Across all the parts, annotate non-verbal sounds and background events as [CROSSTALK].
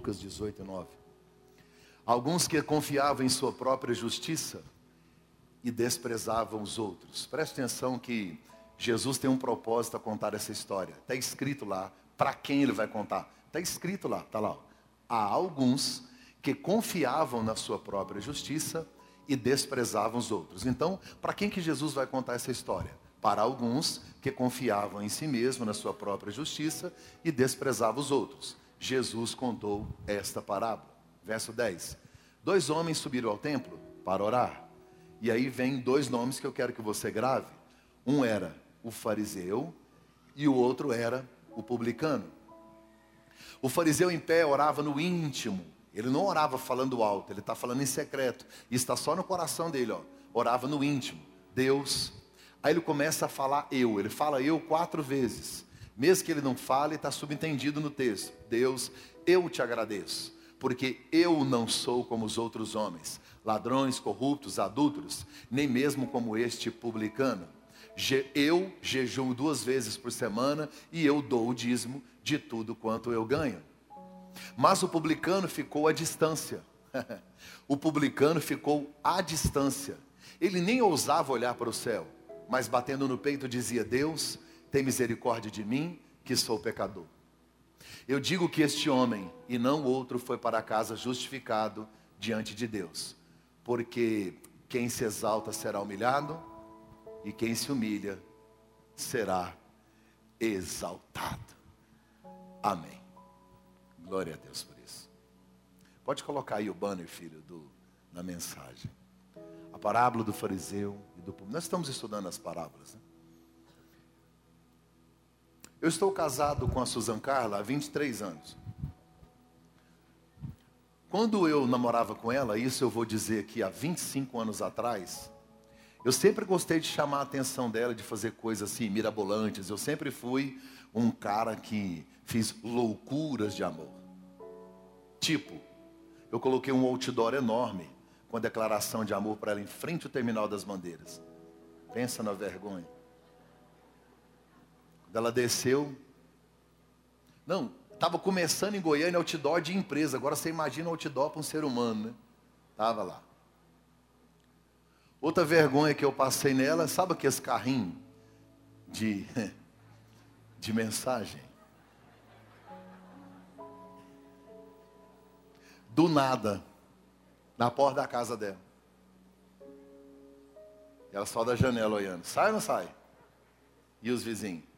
Lucas 18, 9. Alguns que confiavam em sua própria justiça e desprezavam os outros. Preste atenção que Jesus tem um propósito a contar essa história. Está escrito lá para quem ele vai contar. Está escrito lá, está lá. Há alguns que confiavam na sua própria justiça e desprezavam os outros. Então, para quem que Jesus vai contar essa história? Para alguns que confiavam em si mesmo, na sua própria justiça e desprezavam os outros. Jesus contou esta parábola. Verso 10. Dois homens subiram ao templo para orar. E aí vem dois nomes que eu quero que você grave. Um era o fariseu e o outro era o publicano. O fariseu em pé orava no íntimo. Ele não orava falando alto, ele está falando em secreto. E está só no coração dele, ó. Orava no íntimo. Deus. Aí ele começa a falar eu. Ele fala eu quatro vezes. Mesmo que ele não fale, está subentendido no texto. Deus, eu te agradeço, porque eu não sou como os outros homens, ladrões, corruptos, adúlteros, nem mesmo como este publicano. Eu jejuo duas vezes por semana e eu dou o dízimo de tudo quanto eu ganho. Mas o publicano ficou à distância. [LAUGHS] o publicano ficou à distância. Ele nem ousava olhar para o céu, mas batendo no peito dizia: Deus, tem misericórdia de mim, que sou pecador. Eu digo que este homem e não outro foi para casa justificado diante de Deus, porque quem se exalta será humilhado e quem se humilha será exaltado. Amém. Glória a Deus por isso. Pode colocar aí o banner, filho, do, na mensagem. A parábola do fariseu e do Nós estamos estudando as parábolas. Né? Eu estou casado com a Susan Carla há 23 anos. Quando eu namorava com ela, isso eu vou dizer que há 25 anos atrás, eu sempre gostei de chamar a atenção dela, de fazer coisas assim, mirabolantes. Eu sempre fui um cara que fiz loucuras de amor. Tipo, eu coloquei um outdoor enorme com a declaração de amor para ela em frente ao terminal das bandeiras. Pensa na vergonha. Ela desceu. Não, estava começando em Goiânia outdoor de empresa. Agora você imagina outdoor para um ser humano, né? Estava lá. Outra vergonha que eu passei nela, sabe aqueles carrinhos de, [LAUGHS] de mensagem? Do nada, na porta da casa dela. Ela só da janela olhando. Sai ou não sai? E os vizinhos?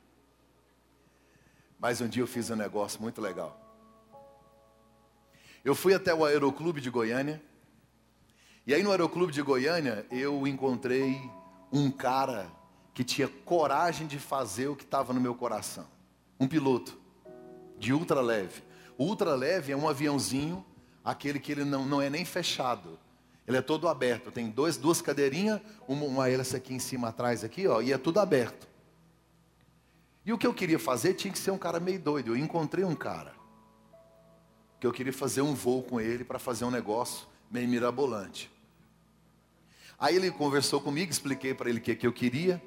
Mas um dia eu fiz um negócio muito legal. Eu fui até o Aeroclube de Goiânia e aí no Aeroclube de Goiânia eu encontrei um cara que tinha coragem de fazer o que estava no meu coração. Um piloto de ultra leve. O ultra leve é um aviãozinho, aquele que ele não, não é nem fechado. Ele é todo aberto. Tem dois, duas cadeirinhas, uma, uma aqui em cima atrás aqui, ó, e é tudo aberto. E o que eu queria fazer tinha que ser um cara meio doido. Eu encontrei um cara que eu queria fazer um voo com ele para fazer um negócio meio mirabolante. Aí ele conversou comigo, expliquei para ele o que, que eu queria.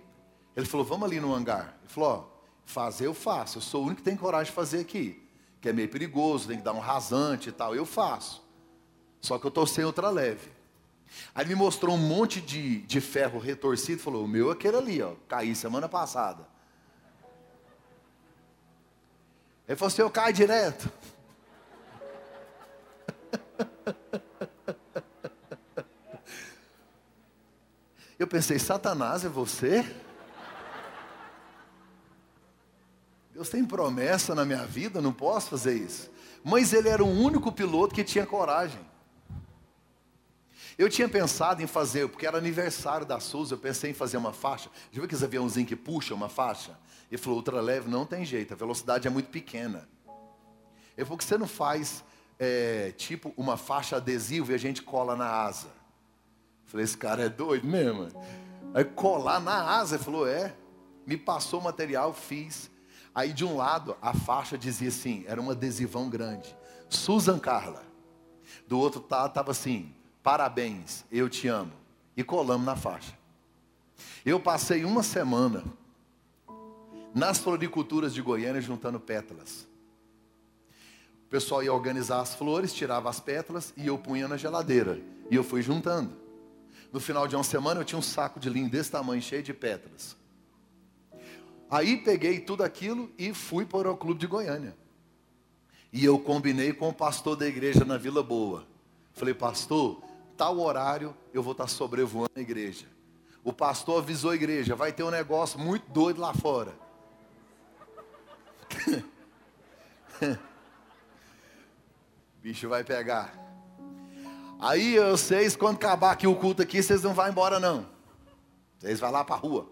Ele falou: Vamos ali no hangar. Ele falou: Ó, fazer eu faço. Eu sou o único que tem coragem de fazer aqui. Que é meio perigoso, tem que dar um rasante e tal. Eu faço. Só que eu estou sem outra leve. Aí ele me mostrou um monte de, de ferro retorcido. Falou: O meu é aquele ali, ó. Caí semana passada. Ele falou assim: Eu caio direto. [LAUGHS] Eu pensei, Satanás é você? Deus tem promessa na minha vida, não posso fazer isso. Mas ele era o único piloto que tinha coragem. Eu tinha pensado em fazer, porque era aniversário da Souza, eu pensei em fazer uma faixa. Já viu aqueles aviãozinhos que puxam uma faixa? Ele falou, ultra leve não tem jeito, a velocidade é muito pequena. Ele falou que você não faz é, tipo uma faixa adesiva e a gente cola na asa. Falei, esse cara é doido mesmo. Aí colar na asa, ele falou, é. Me passou o material, fiz. Aí de um lado, a faixa dizia assim, era um adesivão grande. Susan Carla. Do outro estava assim, parabéns, eu te amo. E colamos na faixa. Eu passei uma semana nas floriculturas de Goiânia juntando pétalas. pessoal ia organizar as flores, tirava as pétalas e eu punha na geladeira. E eu fui juntando. No final de uma semana eu tinha um saco de linho desse tamanho, cheio de pétalas. Aí peguei tudo aquilo e fui para o Clube de Goiânia. E eu combinei com o pastor da igreja na Vila Boa. Falei, pastor, tal horário eu vou estar sobrevoando a igreja. O pastor avisou a igreja, vai ter um negócio muito doido lá fora. [LAUGHS] Bicho vai pegar. Aí vocês, quando acabar aqui o culto aqui, vocês não vão embora não. Vocês vão lá para a rua.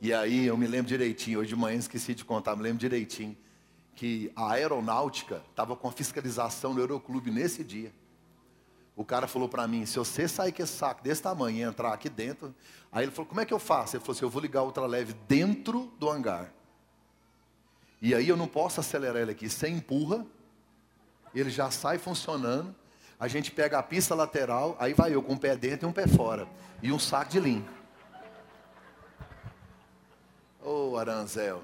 E aí eu me lembro direitinho, hoje de manhã esqueci de contar, me lembro direitinho, que a aeronáutica estava com fiscalização no Euroclube nesse dia. O cara falou para mim, se você sair com esse saco desse tamanho e entrar aqui dentro, aí ele falou, como é que eu faço? Ele falou assim, eu vou ligar a ultraleve dentro do hangar. E aí eu não posso acelerar ele aqui, você empurra, ele já sai funcionando, a gente pega a pista lateral, aí vai eu com um pé dentro e um pé fora, e um saco de linho. Ô oh, Aranzel,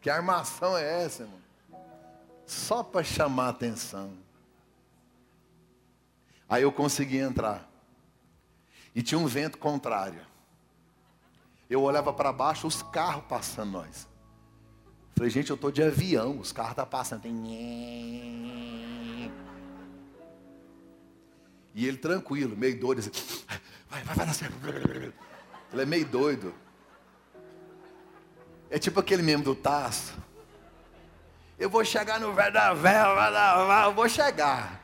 que armação é essa, irmão? Só para chamar atenção. Aí eu consegui entrar. E tinha um vento contrário. Eu olhava para baixo, os carros passando nós. Falei, gente, eu estou de avião, os carros estão tá passando. Tem... [LAUGHS] E ele tranquilo, meio doido, assim, [LAUGHS] vai, vai, vai dar certo. [LAUGHS] Ele é meio doido. É tipo aquele mesmo do Taço. Eu vou chegar no velho da vela, eu vou chegar.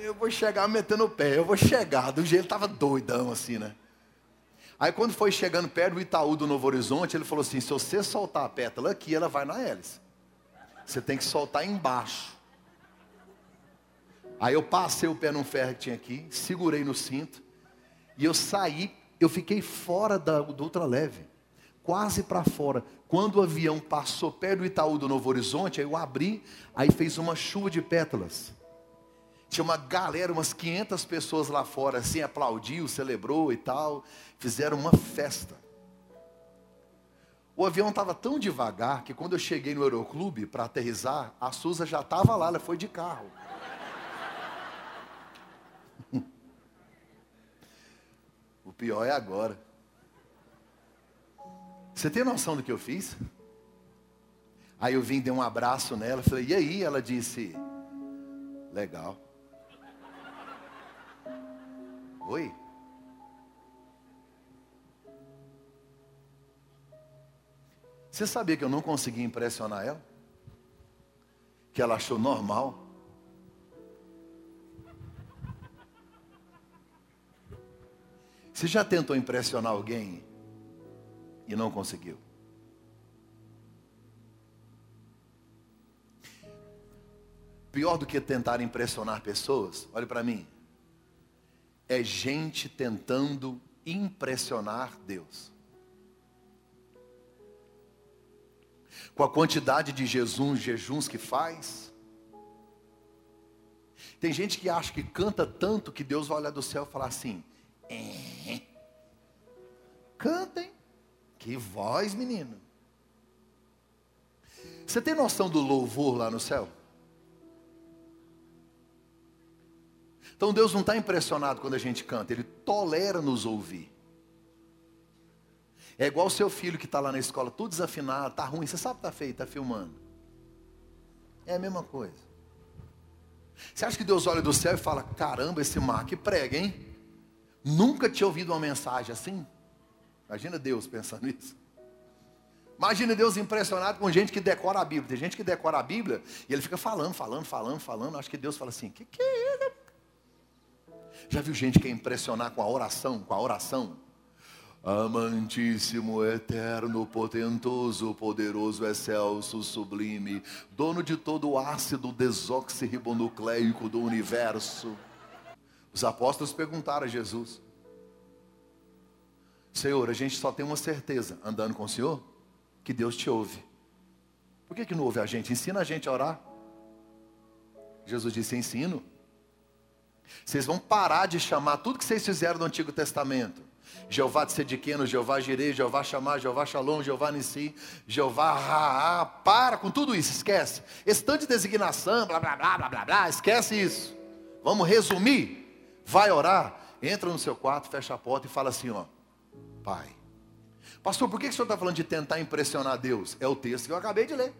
Eu vou chegar metendo o pé, eu vou chegar. Do jeito ele estava doidão assim, né? Aí quando foi chegando perto do Itaú do Novo Horizonte, ele falou assim: se você soltar a pétala aqui, ela vai na hélice. Você tem que soltar embaixo. Aí eu passei o pé num ferro que tinha aqui, segurei no cinto, e eu saí, eu fiquei fora da, do ultraleve, quase para fora. Quando o avião passou perto do Itaú do Novo Horizonte, aí eu abri, aí fez uma chuva de pétalas. Tinha uma galera, umas 500 pessoas lá fora, assim, aplaudiu, celebrou e tal. Fizeram uma festa. O avião estava tão devagar que quando eu cheguei no Aeroclube para aterrizar, a Suza já estava lá, ela foi de carro. [LAUGHS] o pior é agora. Você tem noção do que eu fiz? Aí eu vim, dei um abraço nela, falei, e aí? Ela disse, legal. Oi? Você sabia que eu não consegui impressionar ela? Que ela achou normal? Você já tentou impressionar alguém e não conseguiu? Pior do que tentar impressionar pessoas, olhe para mim é gente tentando impressionar Deus. Com a quantidade de jejuns, jejuns que faz. Tem gente que acha que canta tanto que Deus vai olhar do céu e falar assim: é, cantem, que voz, menino. Você tem noção do louvor lá no céu? Então Deus não está impressionado quando a gente canta, Ele tolera nos ouvir. É igual o seu filho que está lá na escola, tudo desafinado, está ruim, você sabe que está feio, está filmando. É a mesma coisa. Você acha que Deus olha do céu e fala: caramba, esse que prega, hein? Nunca tinha ouvido uma mensagem assim? Imagina Deus pensando [LAUGHS] nisso. Imagina Deus impressionado com gente que decora a Bíblia. Tem gente que decora a Bíblia e ele fica falando, falando, falando, falando. Acho que Deus fala assim: que que é isso? Já viu gente que quer impressionar com a oração, com a oração? Amantíssimo, eterno, potentoso, poderoso, excelso, sublime, dono de todo o ácido desoxirribonucleico do universo. Os apóstolos perguntaram a Jesus: Senhor, a gente só tem uma certeza, andando com o Senhor, que Deus te ouve. Por que, que não ouve a gente? Ensina a gente a orar. Jesus disse: Ensino. Vocês vão parar de chamar tudo que vocês fizeram no Antigo Testamento. Jeová Tzedekeno, Jeová Jireh, Jeová Chamar, Jeová Shalom, Jeová Nissi, Jeová Raá, para com tudo isso, esquece. Esse tanto de designação, blá, blá, blá, blá, blá, blá, esquece isso. Vamos resumir. Vai orar, entra no seu quarto, fecha a porta e fala assim, ó. Pai. Pastor, por que o senhor está falando de tentar impressionar Deus? É o texto que eu acabei de ler.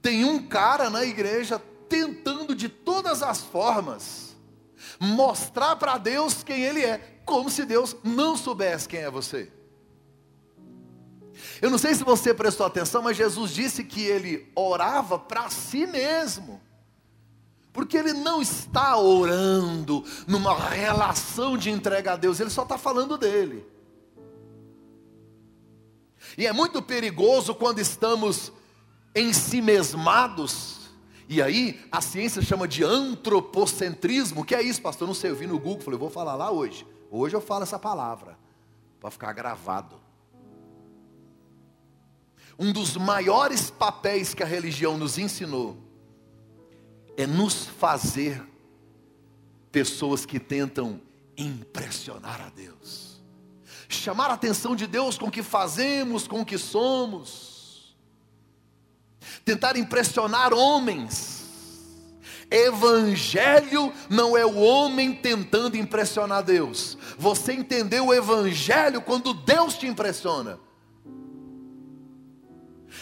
Tem um cara na igreja tentando de todas as formas mostrar para Deus quem Ele é, como se Deus não soubesse quem é você. Eu não sei se você prestou atenção, mas Jesus disse que ele orava para si mesmo. Porque ele não está orando numa relação de entrega a Deus, ele só está falando dele. E é muito perigoso quando estamos em si mesmados e aí, a ciência chama de antropocentrismo. O que é isso, pastor? Eu não sei, eu vi no Google, falei, vou falar lá hoje. Hoje eu falo essa palavra, para ficar gravado. Um dos maiores papéis que a religião nos ensinou é nos fazer pessoas que tentam impressionar a Deus, chamar a atenção de Deus com o que fazemos, com o que somos tentar impressionar homens. Evangelho não é o homem tentando impressionar Deus. Você entendeu o Evangelho quando Deus te impressiona.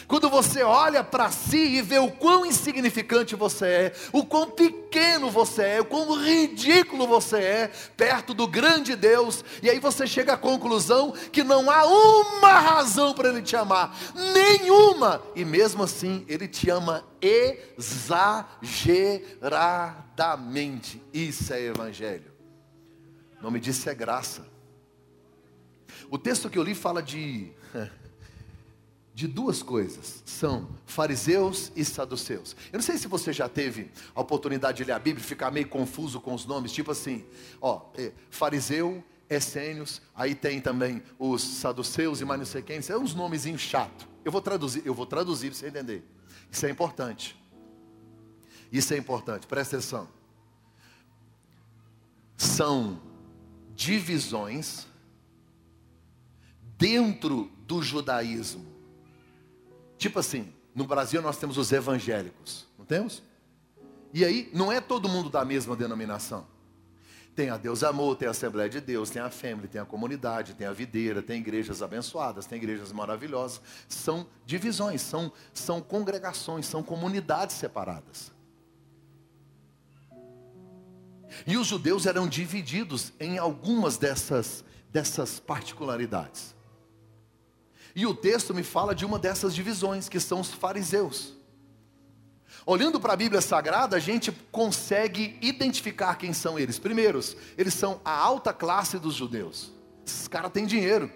Quando você olha para si e vê o quão insignificante você é, o quão pequeno você é, o quão ridículo você é, perto do grande Deus, e aí você chega à conclusão que não há uma razão para Ele te amar, nenhuma, e mesmo assim Ele te ama exageradamente. Isso é Evangelho. O nome disso é graça. O texto que eu li fala de [LAUGHS] de duas coisas, são fariseus e saduceus. Eu não sei se você já teve a oportunidade de ler a Bíblia e ficar meio confuso com os nomes, tipo assim, ó, é, fariseu, essênios, aí tem também os saduceus e mais não sei quem, é uns nomezinhos chato. Eu vou traduzir, eu vou traduzir para você entender. Isso é importante. Isso é importante, presta atenção. São divisões dentro do judaísmo Tipo assim, no Brasil nós temos os evangélicos, não temos? E aí, não é todo mundo da mesma denominação. Tem a Deus Amor, tem a Assembleia de Deus, tem a Family, tem a comunidade, tem a videira, tem igrejas abençoadas, tem igrejas maravilhosas. São divisões, são, são congregações, são comunidades separadas. E os judeus eram divididos em algumas dessas, dessas particularidades. E o texto me fala de uma dessas divisões, que são os fariseus. Olhando para a Bíblia Sagrada, a gente consegue identificar quem são eles. Primeiros, eles são a alta classe dos judeus. Esses caras têm dinheiro.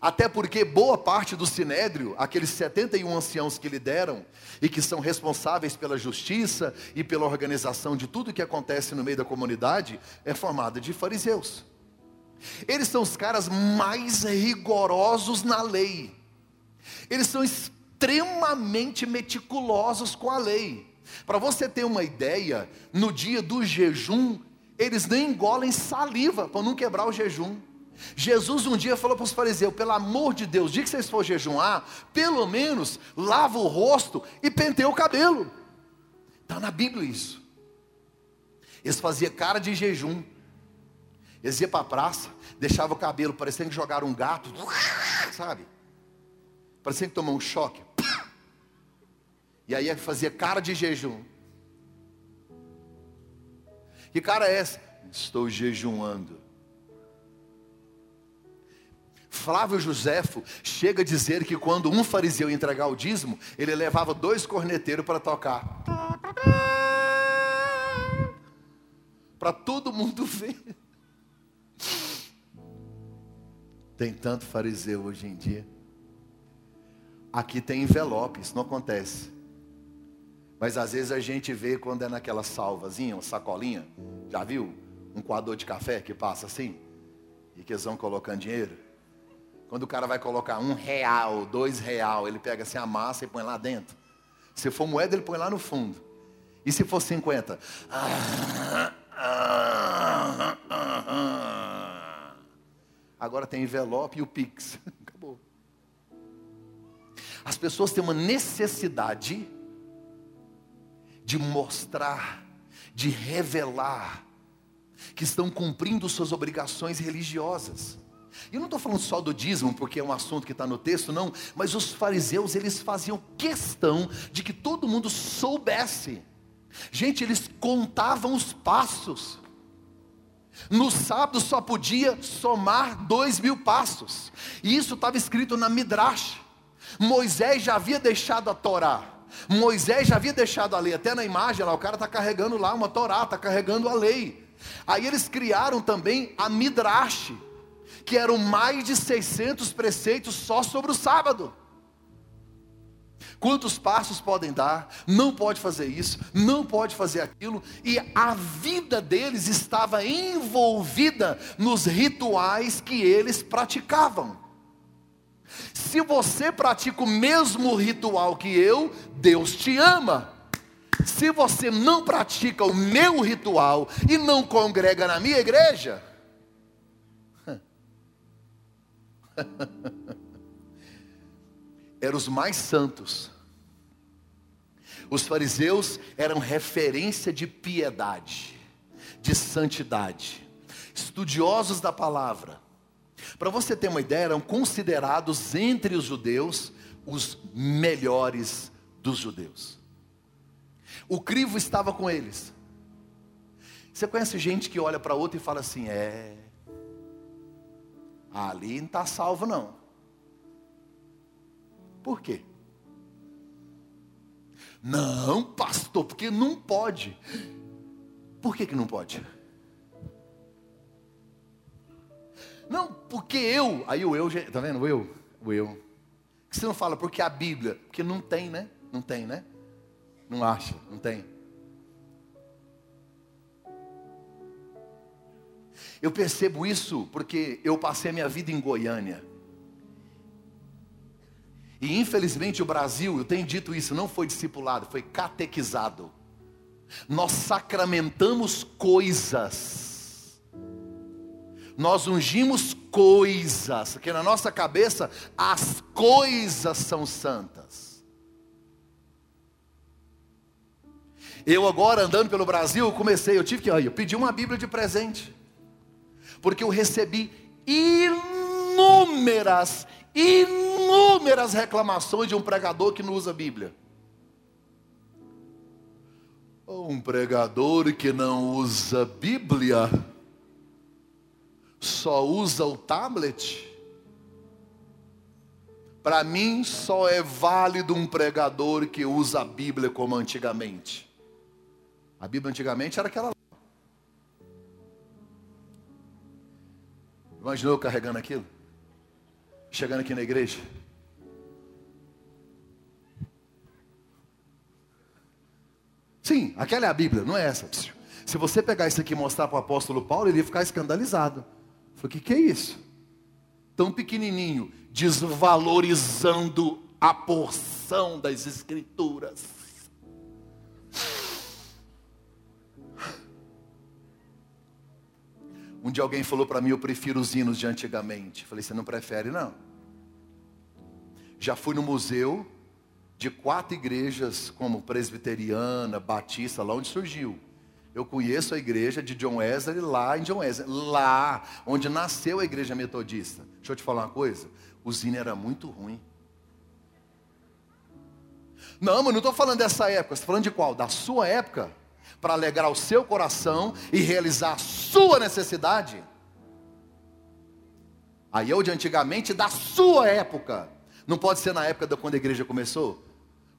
Até porque boa parte do sinédrio, aqueles 71 anciãos que lideram e que são responsáveis pela justiça e pela organização de tudo que acontece no meio da comunidade, é formada de fariseus. Eles são os caras mais rigorosos na lei. Eles são extremamente meticulosos com a lei. Para você ter uma ideia, no dia do jejum, eles nem engolem saliva para não quebrar o jejum. Jesus um dia falou para os fariseus: pelo amor de Deus, dia que vocês for jejuar, pelo menos lava o rosto e penteia o cabelo. Está na Bíblia isso. Eles faziam cara de jejum. Eles iam para a praça, deixavam o cabelo parecendo que jogaram um gato, sabe? Parecendo que tomou um choque. E aí fazia cara de jejum. Que cara é essa? Estou jejuando. Flávio Joséfo chega a dizer que quando um fariseu ia entregar o dízimo, ele levava dois corneteiros para tocar. Para todo mundo ver. Tem tanto fariseu hoje em dia. Aqui tem envelope, isso não acontece. Mas às vezes a gente vê quando é naquela salvazinha, uma sacolinha. Já viu? Um coador de café que passa assim? E que eles vão colocando dinheiro. Quando o cara vai colocar um real, dois real, ele pega assim a massa e põe lá dentro. Se for moeda, ele põe lá no fundo. E se for 50? Ah, ah, ah, ah. Agora tem envelope e o Pix. [LAUGHS] Acabou. As pessoas têm uma necessidade de mostrar, de revelar que estão cumprindo suas obrigações religiosas. E eu não estou falando só do dízimo, porque é um assunto que está no texto, não. Mas os fariseus, eles faziam questão de que todo mundo soubesse. Gente, eles contavam os passos. No sábado só podia somar dois mil passos. E isso estava escrito na Midrash. Moisés já havia deixado a Torá. Moisés já havia deixado a lei. Até na imagem lá, o cara está carregando lá uma Torá, está carregando a lei. Aí eles criaram também a Midrash, que eram mais de 600 preceitos só sobre o sábado. Quantos passos podem dar? Não pode fazer isso, não pode fazer aquilo, e a vida deles estava envolvida nos rituais que eles praticavam. Se você pratica o mesmo ritual que eu, Deus te ama. Se você não pratica o meu ritual e não congrega na minha igreja, [LAUGHS] eram os mais santos. Os fariseus eram referência de piedade, de santidade, estudiosos da palavra. Para você ter uma ideia, eram considerados entre os judeus os melhores dos judeus. O crivo estava com eles. Você conhece gente que olha para outra e fala assim: é, ali não está salvo não. Por quê? Não, pastor, porque não pode. Por que, que não pode? Não, porque eu, aí o eu, tá vendo? O eu, o eu. Você não fala porque a Bíblia, porque não tem, né? Não tem, né? Não acha, não tem. Eu percebo isso porque eu passei a minha vida em Goiânia. E infelizmente o Brasil, eu tenho dito isso, não foi discipulado, foi catequizado. Nós sacramentamos coisas. Nós ungimos coisas, porque na nossa cabeça as coisas são santas. Eu agora andando pelo Brasil, comecei, eu tive que, eu pedi uma Bíblia de presente. Porque eu recebi inúmeras inúmeras reclamações de um pregador que não usa a Bíblia. Um pregador que não usa Bíblia, só usa o tablet. Para mim, só é válido um pregador que usa a Bíblia como antigamente. A Bíblia antigamente era aquela. Imaginou eu carregando aquilo? chegando aqui na igreja. Sim, aquela é a Bíblia, não é essa. Se você pegar isso aqui e mostrar para o apóstolo Paulo, ele ia ficar escandalizado. Falei, o que, que é isso? Tão pequenininho, desvalorizando a porção das escrituras. Um dia alguém falou para mim, eu prefiro os hinos de antigamente. Falei, você não prefere não? Já fui no museu de quatro igrejas, como presbiteriana, batista, lá onde surgiu. Eu conheço a igreja de John Wesley lá em John Wesley, lá onde nasceu a igreja metodista. Deixa eu te falar uma coisa, o hino era muito ruim. Não, mas não estou falando dessa época, estou falando de qual? Da sua época? para alegrar o seu coração e realizar a sua necessidade. Aí é o de antigamente da sua época. Não pode ser na época da quando a igreja começou.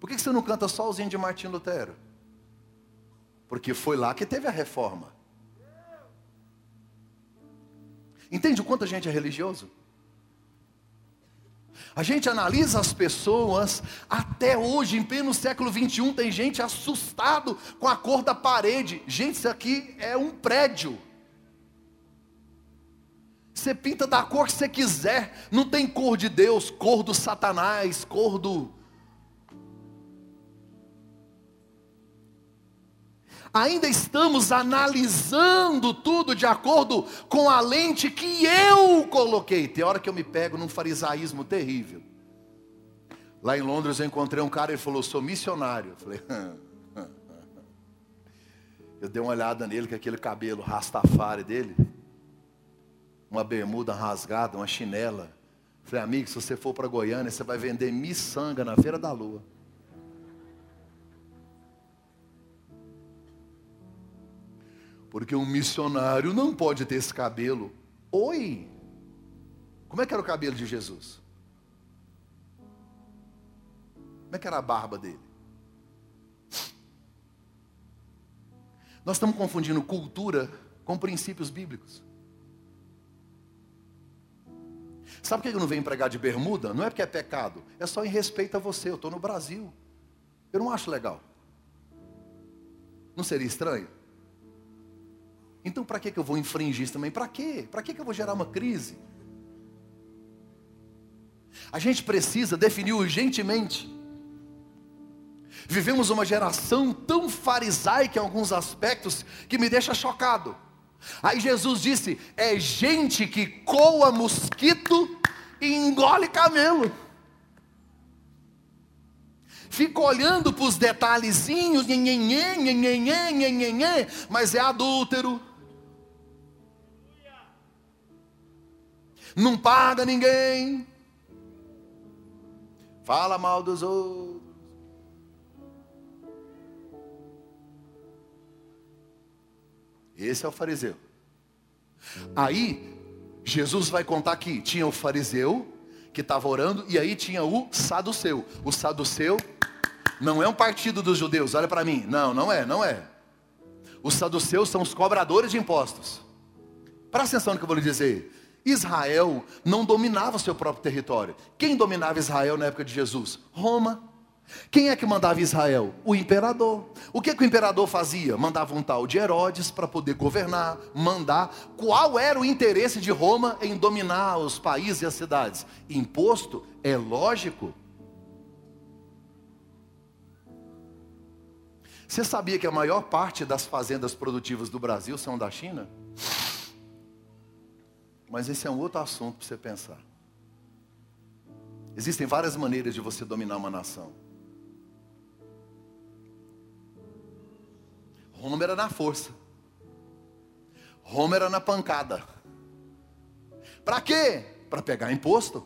Por que você não canta os de Martim Lutero? Porque foi lá que teve a reforma. Entende o quanto a gente é religioso? A gente analisa as pessoas, até hoje, em pleno século 21, tem gente assustado com a cor da parede. Gente, isso aqui é um prédio. Você pinta da cor que você quiser, não tem cor de Deus, cor do Satanás, cor do. Ainda estamos analisando tudo de acordo com a lente que eu coloquei. Tem hora que eu me pego num farisaísmo terrível. Lá em Londres eu encontrei um cara e falou: sou missionário. Eu falei, [LAUGHS] eu dei uma olhada nele com aquele cabelo rastafari dele, uma bermuda rasgada, uma chinela. Falei, amigo, se você for para Goiânia, você vai vender miçanga na feira da lua. Porque um missionário não pode ter esse cabelo. Oi! Como é que era o cabelo de Jesus? Como é que era a barba dele? Nós estamos confundindo cultura com princípios bíblicos. Sabe por que eu não venho pregar de bermuda? Não é porque é pecado, é só em respeito a você. Eu estou no Brasil. Eu não acho legal. Não seria estranho? Então, para que, eu vou infringir isso também? Para quê? Para que, eu vou gerar uma crise? A gente precisa definir urgentemente. Vivemos uma geração tão farisaica em alguns aspectos que me deixa chocado. Aí Jesus disse: é gente que coa mosquito e engole camelo. Fica olhando para os detalhezinhos, mas é adúltero, não paga ninguém, fala mal dos outros. Esse é o fariseu. Aí, Jesus vai contar que tinha o fariseu que estava orando, e aí tinha o saduceu. O saduceu não é um partido dos judeus, olha para mim. Não, não é, não é. Os saduceus são os cobradores de impostos. Presta atenção no que eu vou lhe dizer. Israel não dominava o seu próprio território. Quem dominava Israel na época de Jesus? Roma. Quem é que mandava Israel? O imperador. O que, que o imperador fazia? Mandava um tal de Herodes para poder governar, mandar. Qual era o interesse de Roma em dominar os países e as cidades? Imposto? É lógico. Você sabia que a maior parte das fazendas produtivas do Brasil são da China? Mas esse é um outro assunto para você pensar. Existem várias maneiras de você dominar uma nação. Roma era na força. Roma era na pancada. Para quê? Para pegar imposto.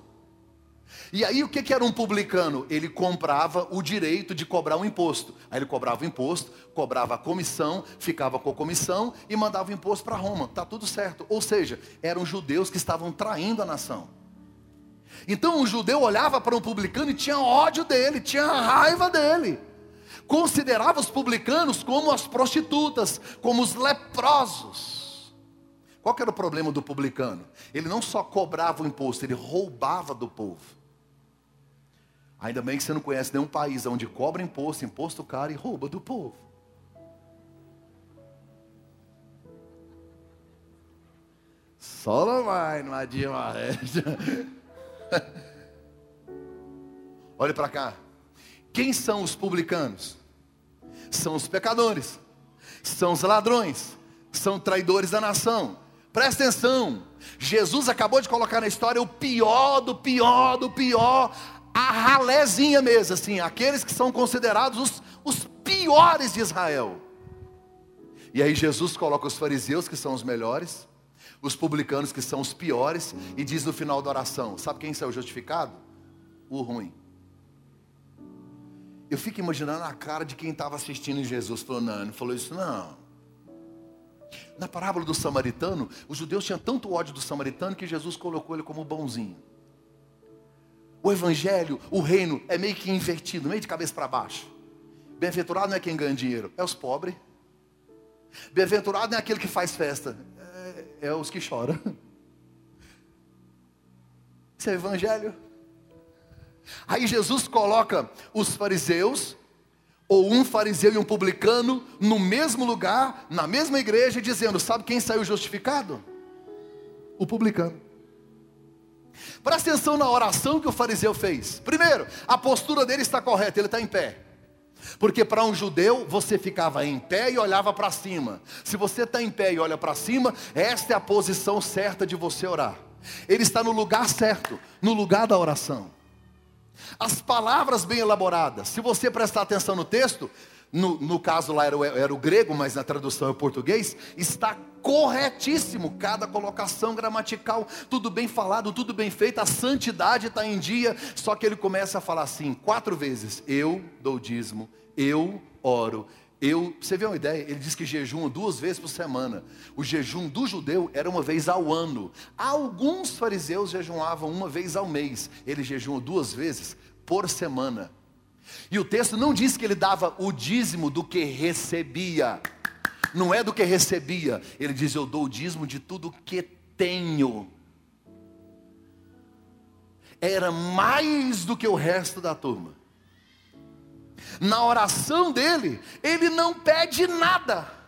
E aí o que, que era um publicano? Ele comprava o direito de cobrar um imposto. Aí ele cobrava o imposto, cobrava a comissão, ficava com a comissão e mandava o imposto para Roma. Tá tudo certo. Ou seja, eram judeus que estavam traindo a nação. Então o judeu olhava para um publicano e tinha ódio dele, tinha raiva dele. Considerava os publicanos como as prostitutas, como os leprosos. Qual era o problema do publicano? Ele não só cobrava o imposto, ele roubava do povo. Ainda bem que você não conhece nenhum país onde cobra imposto, imposto caro e rouba do povo. Só não vai, não adianta. [LAUGHS] Olhe para cá. Quem são os publicanos? São os pecadores, são os ladrões, são traidores da nação. Presta atenção. Jesus acabou de colocar na história o pior do pior do pior a ralézinha mesmo, assim, aqueles que são considerados os, os piores de Israel. E aí Jesus coloca os fariseus, que são os melhores, os publicanos, que são os piores, e diz no final da oração: sabe quem saiu justificado? O ruim. Eu fico imaginando a cara de quem estava assistindo Jesus, falou: não, não falou isso, não. Na parábola do samaritano, os judeus tinham tanto ódio do samaritano que Jesus colocou ele como bonzinho. O evangelho, o reino é meio que invertido, meio de cabeça para baixo. Bem-aventurado não é quem ganha dinheiro, é os pobres. Bem-aventurado não é aquele que faz festa, é, é os que choram. Isso é evangelho. Aí Jesus coloca os fariseus, ou um fariseu e um publicano, no mesmo lugar, na mesma igreja, dizendo: Sabe quem saiu justificado? O publicano. Presta atenção na oração que o fariseu fez. Primeiro, a postura dele está correta, ele está em pé. Porque para um judeu você ficava em pé e olhava para cima. Se você está em pé e olha para cima, esta é a posição certa de você orar. Ele está no lugar certo, no lugar da oração. As palavras bem elaboradas, se você prestar atenção no texto, no, no caso lá era o, era o grego, mas na tradução é o português, está corretíssimo cada colocação gramatical, tudo bem falado, tudo bem feito, a santidade está em dia, só que ele começa a falar assim, quatro vezes: eu dou dízimo, eu oro, eu, você vê uma ideia? Ele diz que jejum duas vezes por semana. O jejum do judeu era uma vez ao ano. Alguns fariseus jejuavam uma vez ao mês. Ele jejuou duas vezes por semana. E o texto não diz que ele dava o dízimo do que recebia. Não é do que recebia. Ele diz: Eu dou o dízimo de tudo que tenho. Era mais do que o resto da turma. Na oração dele, ele não pede nada.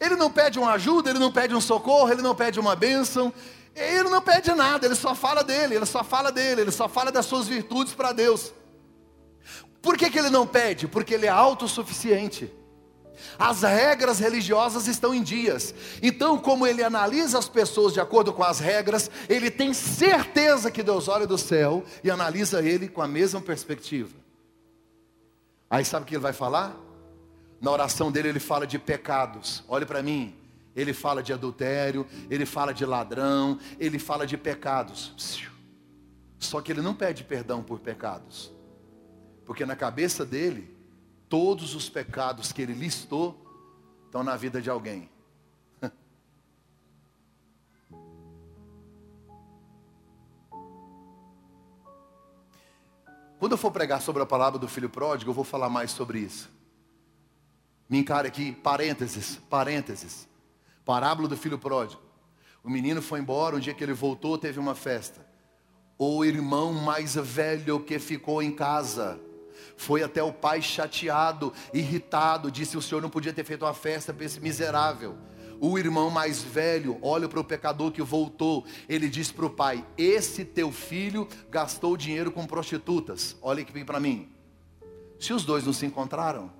Ele não pede uma ajuda, ele não pede um socorro, ele não pede uma bênção, ele não pede nada, ele só fala dele, ele só fala dele, ele só fala das suas virtudes para Deus. Por que, que ele não pede? Porque ele é autossuficiente. As regras religiosas estão em dias. Então, como ele analisa as pessoas de acordo com as regras, ele tem certeza que Deus olha do céu e analisa ele com a mesma perspectiva. Aí sabe o que ele vai falar? Na oração dele ele fala de pecados. Olhe para mim. Ele fala de adultério, ele fala de ladrão, ele fala de pecados. Só que ele não pede perdão por pecados. Porque na cabeça dele, todos os pecados que ele listou estão na vida de alguém. [LAUGHS] Quando eu for pregar sobre a palavra do filho pródigo, eu vou falar mais sobre isso. Me encare aqui, parênteses, parênteses. Parábola do filho pródigo. O menino foi embora, um dia que ele voltou, teve uma festa. O irmão mais velho que ficou em casa foi até o pai chateado, irritado, disse: O senhor não podia ter feito uma festa para esse miserável. O irmão mais velho olha para o pecador que voltou. Ele diz para o pai: Esse teu filho gastou dinheiro com prostitutas. Olha aqui para mim. Se os dois não se encontraram,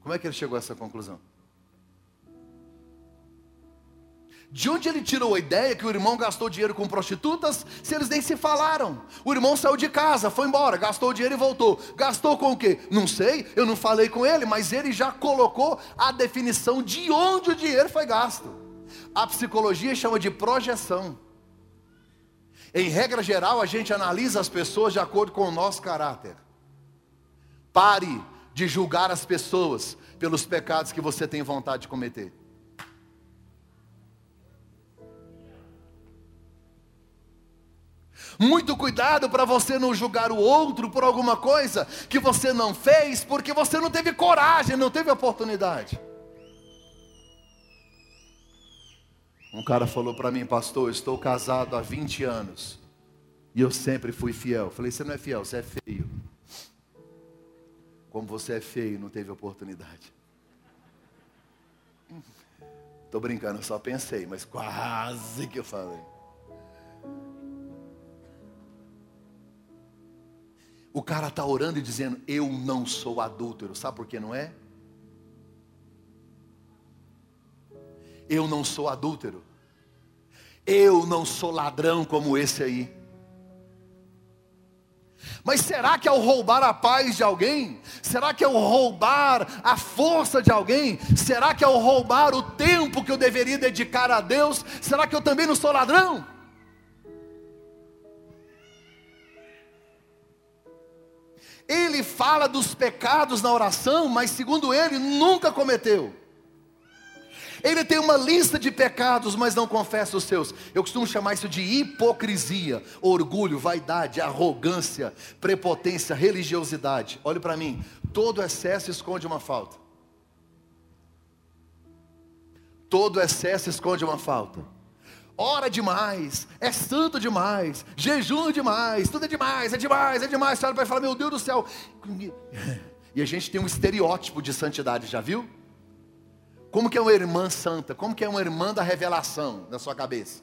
como é que ele chegou a essa conclusão? De onde ele tirou a ideia que o irmão gastou dinheiro com prostitutas, se eles nem se falaram? O irmão saiu de casa, foi embora, gastou dinheiro e voltou. Gastou com o quê? Não sei, eu não falei com ele, mas ele já colocou a definição de onde o dinheiro foi gasto. A psicologia chama de projeção. Em regra geral, a gente analisa as pessoas de acordo com o nosso caráter. Pare de julgar as pessoas pelos pecados que você tem vontade de cometer. Muito cuidado para você não julgar o outro por alguma coisa que você não fez, porque você não teve coragem, não teve oportunidade. Um cara falou para mim, pastor, estou casado há 20 anos e eu sempre fui fiel. Falei, você não é fiel, você é feio. Como você é feio, não teve oportunidade. Estou brincando, só pensei, mas quase que eu falei. O cara está orando e dizendo: Eu não sou adúltero. Sabe por que não é? Eu não sou adúltero. Eu não sou ladrão como esse aí. Mas será que ao roubar a paz de alguém? Será que ao roubar a força de alguém? Será que ao roubar o tempo que eu deveria dedicar a Deus? Será que eu também não sou ladrão? Ele fala dos pecados na oração, mas segundo ele, nunca cometeu. Ele tem uma lista de pecados, mas não confessa os seus. Eu costumo chamar isso de hipocrisia, orgulho, vaidade, arrogância, prepotência, religiosidade. Olhe para mim, todo excesso esconde uma falta. Todo excesso esconde uma falta ora demais, é santo demais, jejum demais, tudo é demais, é demais, é demais. Você olha para falar, meu Deus do céu. [LAUGHS] E a gente tem um estereótipo de santidade, já viu? Como que é uma irmã santa? Como que é uma irmã da revelação na sua cabeça?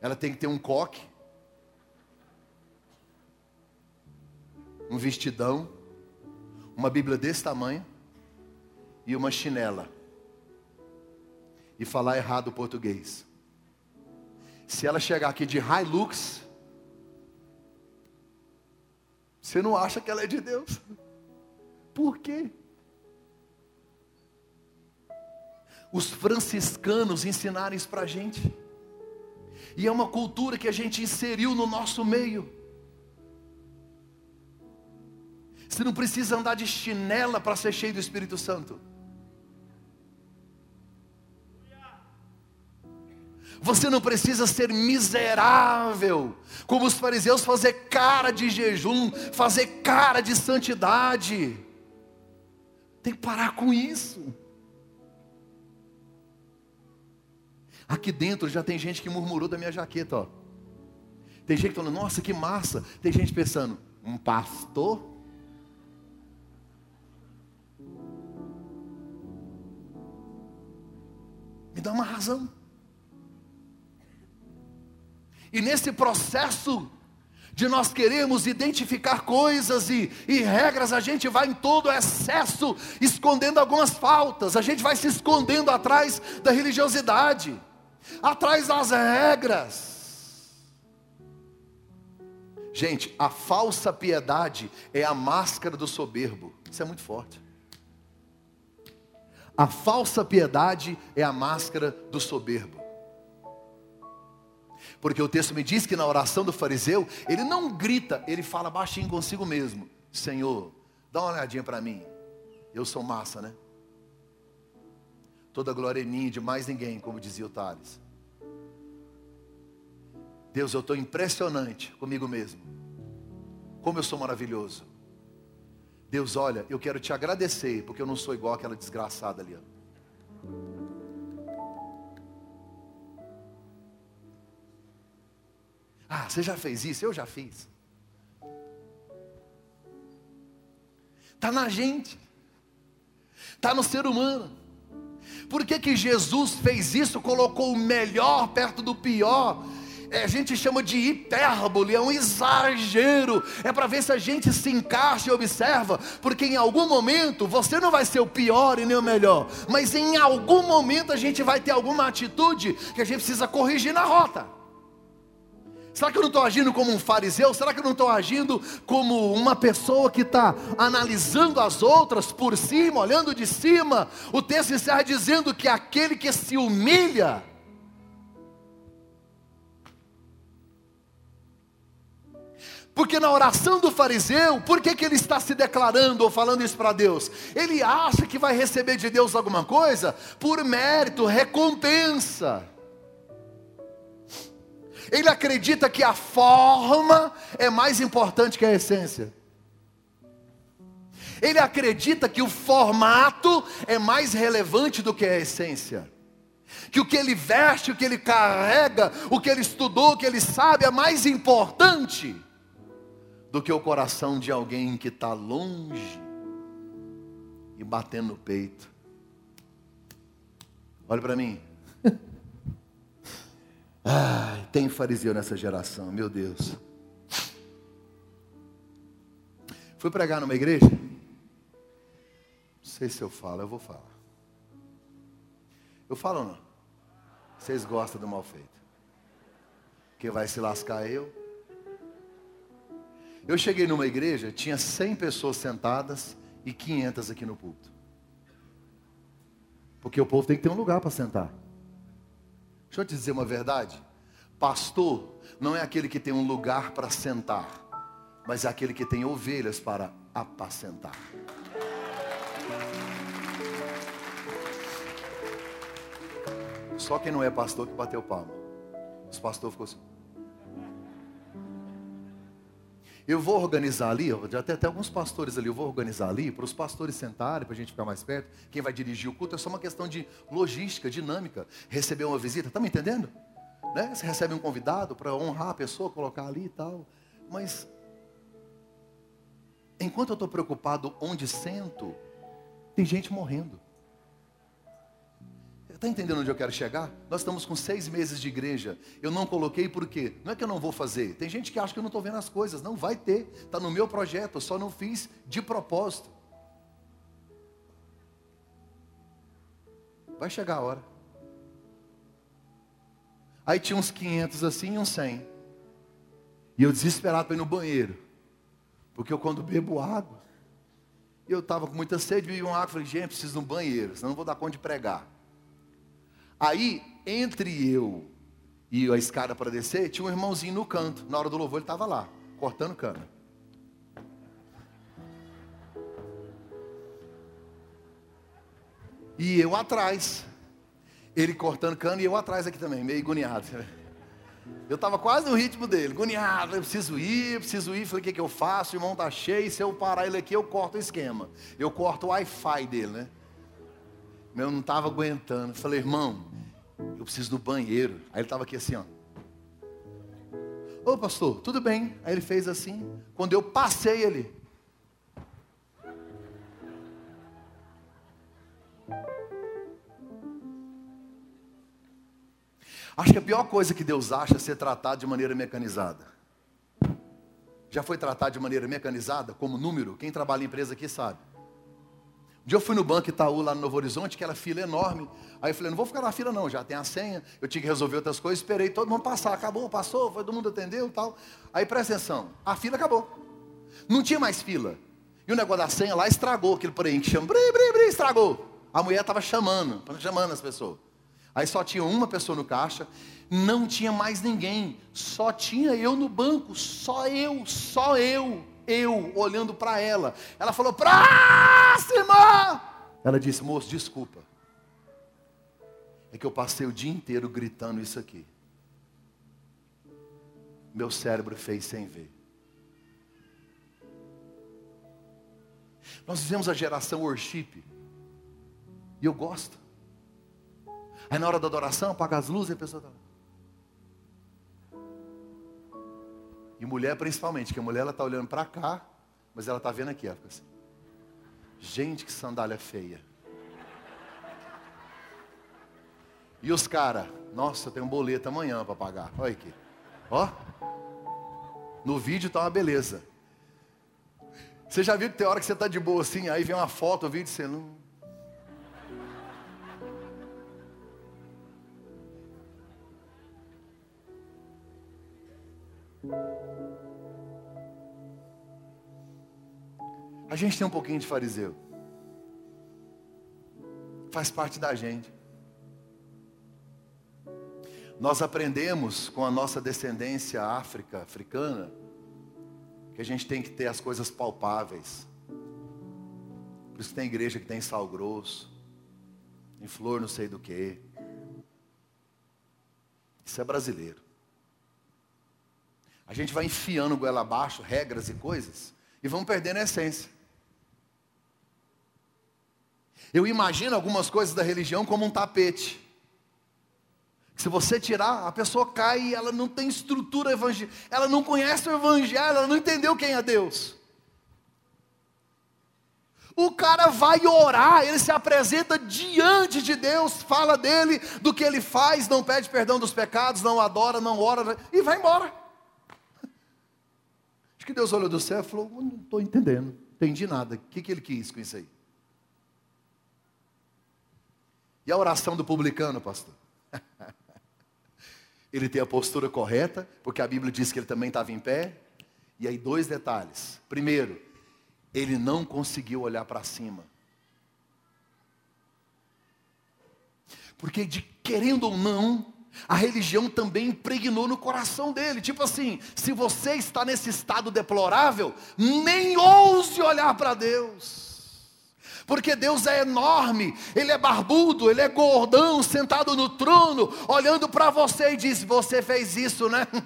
Ela tem que ter um coque, um vestidão, uma Bíblia desse tamanho e uma chinela e falar errado o português. Se ela chegar aqui de Hilux, você não acha que ela é de Deus? Por quê? Os franciscanos ensinaram isso para a gente. E é uma cultura que a gente inseriu no nosso meio. Você não precisa andar de chinela para ser cheio do Espírito Santo. Você não precisa ser miserável, como os fariseus, fazer cara de jejum, fazer cara de santidade. Tem que parar com isso. Aqui dentro já tem gente que murmurou da minha jaqueta, ó. Tem gente falando, nossa, que massa. Tem gente pensando, um pastor? Me dá uma razão. E nesse processo de nós queremos identificar coisas e, e, regras, a gente vai em todo excesso, escondendo algumas faltas, a gente vai se escondendo atrás da religiosidade, atrás das regras. Gente, a falsa piedade é a máscara do soberbo, isso é muito forte. A falsa piedade é a máscara do soberbo. Porque o texto me diz que na oração do fariseu, ele não grita, ele fala baixinho consigo mesmo: Senhor, dá uma olhadinha para mim. Eu sou massa, né? Toda glória é minha, de mais ninguém, como dizia o Tales. Deus, eu estou impressionante comigo mesmo. Como eu sou maravilhoso. Deus, olha, eu quero te agradecer, porque eu não sou igual aquela desgraçada ali. Ó. Ah, você já fez isso? Eu já fiz. Está na gente, está no ser humano. Por que, que Jesus fez isso? Colocou o melhor perto do pior. É, a gente chama de hipérbole, é um exagero. É para ver se a gente se encaixa e observa, porque em algum momento você não vai ser o pior e nem o melhor, mas em algum momento a gente vai ter alguma atitude que a gente precisa corrigir na rota. Será que eu não estou agindo como um fariseu? Será que eu não estou agindo como uma pessoa que está analisando as outras por cima, olhando de cima? O texto encerra dizendo que aquele que se humilha, Porque na oração do fariseu, por que, que ele está se declarando ou falando isso para Deus? Ele acha que vai receber de Deus alguma coisa por mérito, recompensa. Ele acredita que a forma é mais importante que a essência. Ele acredita que o formato é mais relevante do que a essência. Que o que ele veste, o que ele carrega, o que ele estudou, o que ele sabe é mais importante do que o coração de alguém que está longe e batendo no peito. Olha para mim. [LAUGHS] Ai, tem fariseu nessa geração, meu Deus. Fui pregar numa igreja. Não sei se eu falo, eu vou falar. Eu falo ou não? Vocês gostam do mal feito? Quem vai se lascar é eu. Eu cheguei numa igreja, tinha 100 pessoas sentadas e 500 aqui no púlpito. Porque o povo tem que ter um lugar para sentar. Deixa eu te dizer uma verdade. Pastor não é aquele que tem um lugar para sentar, mas é aquele que tem ovelhas para apacentar. Só quem não é pastor que bateu palma. Os pastores ficou assim. Eu vou organizar ali, já tem até alguns pastores ali, eu vou organizar ali para os pastores sentarem, para a gente ficar mais perto. Quem vai dirigir o culto é só uma questão de logística, dinâmica. Receber uma visita, está me entendendo? Né? Você recebe um convidado para honrar a pessoa, colocar ali e tal. Mas, enquanto eu estou preocupado onde sento, tem gente morrendo. Está entendendo onde eu quero chegar? Nós estamos com seis meses de igreja. Eu não coloquei por quê? Não é que eu não vou fazer. Tem gente que acha que eu não estou vendo as coisas. Não vai ter. Está no meu projeto. Eu só não fiz de propósito. Vai chegar a hora. Aí tinha uns 500 assim e uns 100. E eu desesperado para ir no banheiro. Porque eu quando bebo água, eu estava com muita sede, bebi uma água, falei, gente, preciso de um banheiro, senão não vou dar conta de pregar. Aí, entre eu e a escada para descer, tinha um irmãozinho no canto. Na hora do louvor ele estava lá, cortando cana. E eu atrás. Ele cortando cana e eu atrás aqui também, meio agoniado. Eu estava quase no ritmo dele, agoniado, eu preciso ir, eu preciso ir. Falei, o que, que eu faço? O irmão está cheio, se eu parar ele aqui, eu corto o esquema. Eu corto o Wi-Fi dele, né? Eu não estava aguentando. Falei, irmão, eu preciso do banheiro. Aí ele estava aqui assim, ó. Ô pastor, tudo bem. Aí ele fez assim. Quando eu passei ele. Acho que a pior coisa que Deus acha é ser tratado de maneira mecanizada. Já foi tratado de maneira mecanizada, como número? Quem trabalha em empresa aqui sabe. Dia eu fui no banco Itaú, lá no Novo Horizonte, aquela fila enorme. Aí eu falei, não vou ficar na fila não, já tem a senha. Eu tinha que resolver outras coisas, esperei todo mundo passar. Acabou, passou, todo mundo atendeu e tal. Aí presta atenção, a fila acabou. Não tinha mais fila. E o negócio da senha lá estragou aquele porém que chama, bri, bri, bri, estragou. A mulher estava chamando, chamando as pessoas. Aí só tinha uma pessoa no caixa, não tinha mais ninguém, só tinha eu no banco, só eu, só eu, eu olhando para ela. Ela falou: próxima! Ela disse: moço, desculpa. É que eu passei o dia inteiro gritando isso aqui. Meu cérebro fez sem ver. Nós vivemos a geração worship. E eu gosto. Aí na hora da adoração, apaga as luzes e a pessoa está. E mulher principalmente, que a mulher ela está olhando para cá, mas ela está vendo aqui, fica assim. Gente, que sandália feia. E os caras, nossa, tem um boleto amanhã para pagar. Olha aqui. Ó. No vídeo está uma beleza. Você já viu que tem hora que você está de boa assim, aí vem uma foto, o vídeo, você não. A gente tem um pouquinho de fariseu. Faz parte da gente. Nós aprendemos com a nossa descendência África, africana, que a gente tem que ter as coisas palpáveis. Por isso tem igreja que tem sal grosso, em flor não sei do que. Isso é brasileiro. A gente vai enfiando goela abaixo regras e coisas e vamos perdendo a essência. Eu imagino algumas coisas da religião como um tapete. Se você tirar, a pessoa cai e ela não tem estrutura evangélica, ela não conhece o evangelho, ela não entendeu quem é Deus. O cara vai orar, ele se apresenta diante de Deus, fala dele, do que ele faz, não pede perdão dos pecados, não adora, não ora e vai embora. Que Deus olhou do céu e falou: Não estou entendendo, não entendi nada. O que, que ele quis com isso aí? E a oração do publicano, pastor? [LAUGHS] ele tem a postura correta, porque a Bíblia diz que ele também estava em pé. E aí, dois detalhes. Primeiro, ele não conseguiu olhar para cima. Porque, de, querendo ou não, a religião também impregnou no coração dele. Tipo assim: se você está nesse estado deplorável, nem ouse olhar para Deus porque Deus é enorme, Ele é barbudo, Ele é gordão, sentado no trono, olhando para você e diz: Você fez isso, né? [LAUGHS]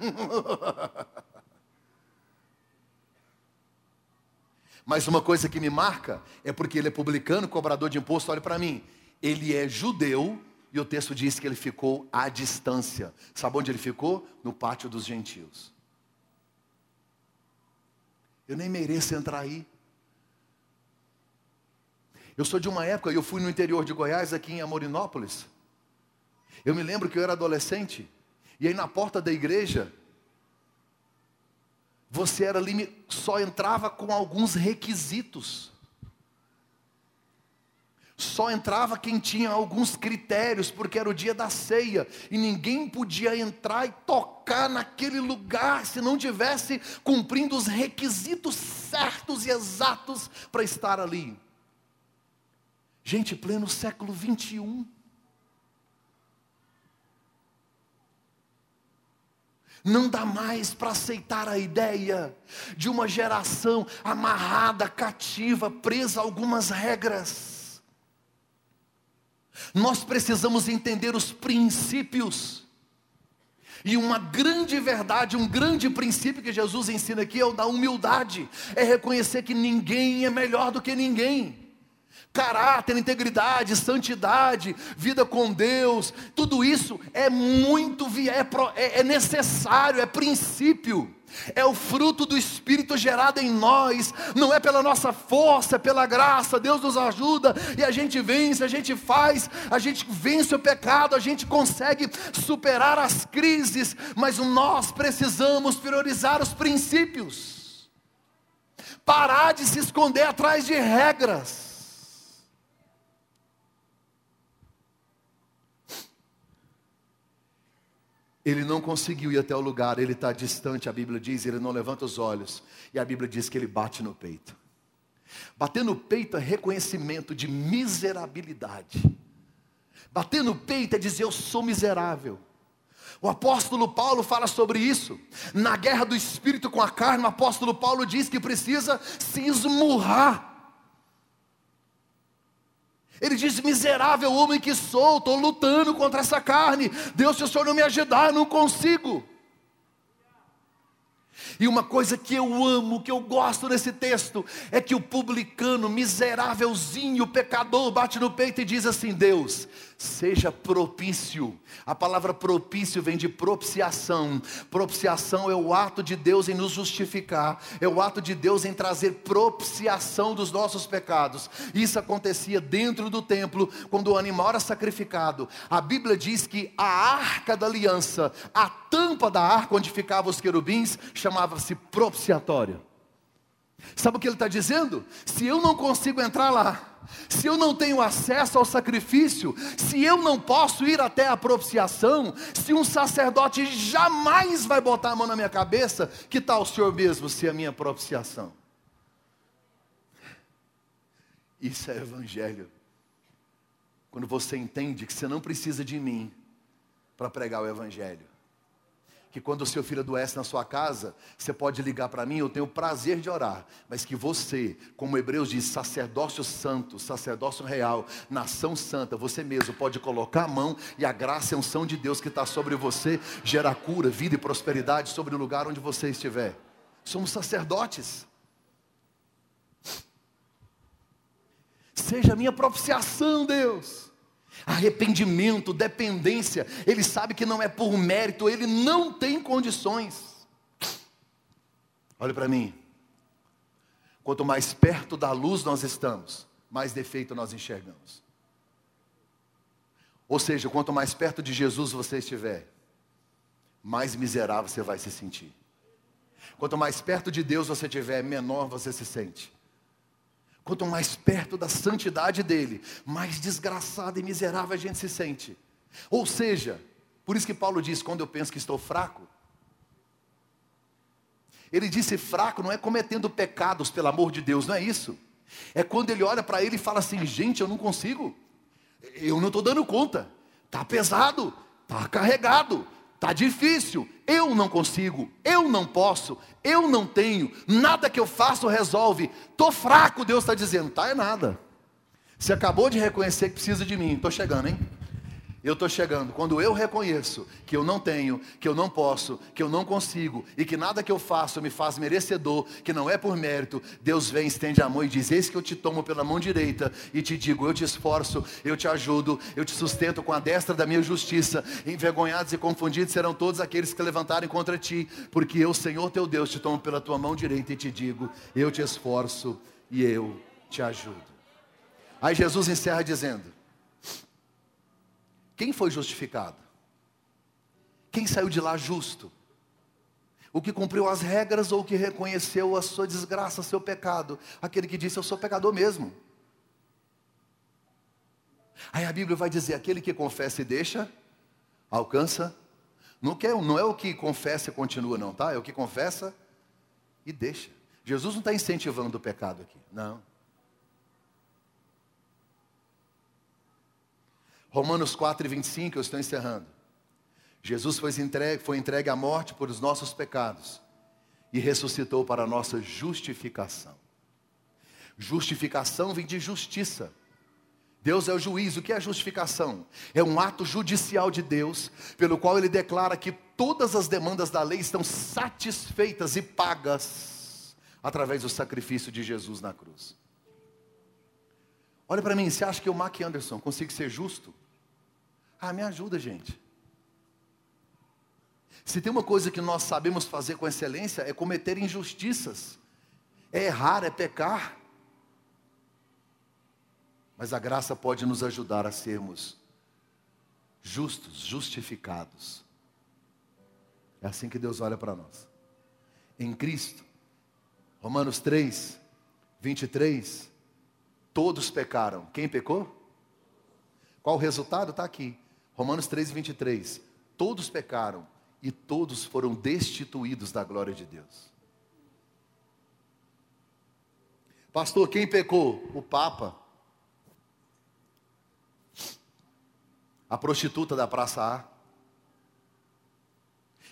Mas uma coisa que me marca é porque ele é publicano, cobrador de imposto, olha para mim. Ele é judeu e o texto diz que ele ficou à distância. Sabe onde ele ficou? No pátio dos gentios. Eu nem mereço entrar aí. Eu sou de uma época, eu fui no interior de Goiás, aqui em Amorinópolis. Eu me lembro que eu era adolescente, e aí na porta da igreja, você era só entrava com alguns requisitos. Só entrava quem tinha alguns critérios, porque era o dia da ceia, e ninguém podia entrar e tocar naquele lugar se não tivesse cumprindo os requisitos certos e exatos para estar ali. Gente, pleno século 21. Não dá mais para aceitar a ideia de uma geração amarrada, cativa, presa a algumas regras. Nós precisamos entender os princípios. E uma grande verdade, um grande princípio que Jesus ensina aqui é o da humildade, é reconhecer que ninguém é melhor do que ninguém caráter, integridade, santidade, vida com Deus, tudo isso é muito é, é, é necessário, é princípio. É o fruto do Espírito gerado em nós, não é pela nossa força, é pela graça. Deus nos ajuda e a gente vence, a gente faz, a gente vence o pecado, a gente consegue superar as crises, mas nós precisamos priorizar os princípios, parar de se esconder atrás de regras. Ele não conseguiu ir até o lugar, ele está distante, a Bíblia diz, ele não levanta os olhos, e a Bíblia diz que ele bate no peito. Bater no peito é reconhecimento de miserabilidade. Bater no peito é dizer eu sou miserável. O apóstolo Paulo fala sobre isso. Na guerra do espírito com a carne, o apóstolo Paulo diz que precisa se esmurrar ele diz: Miserável homem que sou, estou lutando contra essa carne. Deus, se o Senhor não me ajudar, não consigo. E uma coisa que eu amo, que eu gosto nesse texto, é que o publicano, miserávelzinho, pecador, bate no peito e diz assim: Deus, seja propício. A palavra propício vem de propiciação. Propiciação é o ato de Deus em nos justificar, é o ato de Deus em trazer propiciação dos nossos pecados. Isso acontecia dentro do templo, quando o animal era sacrificado. A Bíblia diz que a arca da aliança, a tampa da arca onde ficavam os querubins, chamava-se propiciatório. Sabe o que ele está dizendo? Se eu não consigo entrar lá, se eu não tenho acesso ao sacrifício, se eu não posso ir até a propiciação, se um sacerdote jamais vai botar a mão na minha cabeça, que tal o Senhor mesmo ser a minha propiciação? Isso é evangelho. Quando você entende que você não precisa de mim para pregar o evangelho que quando o seu filho adoece na sua casa, você pode ligar para mim, eu tenho o prazer de orar, mas que você, como Hebreus diz, sacerdócio santo, sacerdócio real, nação santa, você mesmo pode colocar a mão e a graça e a unção de Deus que está sobre você gera cura, vida e prosperidade sobre o lugar onde você estiver. Somos sacerdotes. Seja a minha propiciação, Deus arrependimento, dependência. Ele sabe que não é por mérito, ele não tem condições. Olhe para mim. Quanto mais perto da luz nós estamos, mais defeito nós enxergamos. Ou seja, quanto mais perto de Jesus você estiver, mais miserável você vai se sentir. Quanto mais perto de Deus você estiver, menor você se sente. Quanto mais perto da santidade dele, mais desgraçado e miserável a gente se sente. Ou seja, por isso que Paulo diz: quando eu penso que estou fraco, ele disse fraco não é cometendo pecados, pelo amor de Deus, não é isso. É quando ele olha para ele e fala assim: gente, eu não consigo, eu não estou dando conta, está pesado, está carregado, Está difícil, eu não consigo, eu não posso, eu não tenho, nada que eu faço resolve. Estou fraco, Deus está dizendo, tá é nada. Você acabou de reconhecer que precisa de mim, estou chegando, hein? Eu estou chegando. Quando eu reconheço que eu não tenho, que eu não posso, que eu não consigo e que nada que eu faço me faz merecedor, que não é por mérito, Deus vem, estende a mão e diz: Eis que eu te tomo pela mão direita e te digo: Eu te esforço, eu te ajudo, eu te sustento com a destra da minha justiça. Envergonhados e confundidos serão todos aqueles que levantarem contra ti, porque eu, Senhor teu Deus, te tomo pela tua mão direita e te digo: Eu te esforço e eu te ajudo. Aí Jesus encerra dizendo: quem foi justificado? Quem saiu de lá justo? O que cumpriu as regras ou o que reconheceu a sua desgraça, seu pecado? Aquele que disse: Eu sou pecador mesmo. Aí a Bíblia vai dizer: aquele que confessa e deixa, alcança. Não, quer, não é o que confessa e continua, não, tá? É o que confessa e deixa. Jesus não está incentivando o pecado aqui, não. Romanos 4 e 25, eu estou encerrando. Jesus foi entregue, foi entregue à morte por os nossos pecados e ressuscitou para a nossa justificação. Justificação vem de justiça. Deus é o juiz. O que é justificação? É um ato judicial de Deus, pelo qual ele declara que todas as demandas da lei estão satisfeitas e pagas através do sacrifício de Jesus na cruz. Olha para mim, você acha que o Mac Anderson consigo ser justo? Ah, me ajuda, gente. Se tem uma coisa que nós sabemos fazer com excelência é cometer injustiças, é errar, é pecar. Mas a graça pode nos ajudar a sermos justos, justificados. É assim que Deus olha para nós. Em Cristo, Romanos 3, 23, todos pecaram. Quem pecou? Qual o resultado? Está aqui. Romanos 3, 23. Todos pecaram e todos foram destituídos da glória de Deus. Pastor, quem pecou? O Papa. A prostituta da Praça A.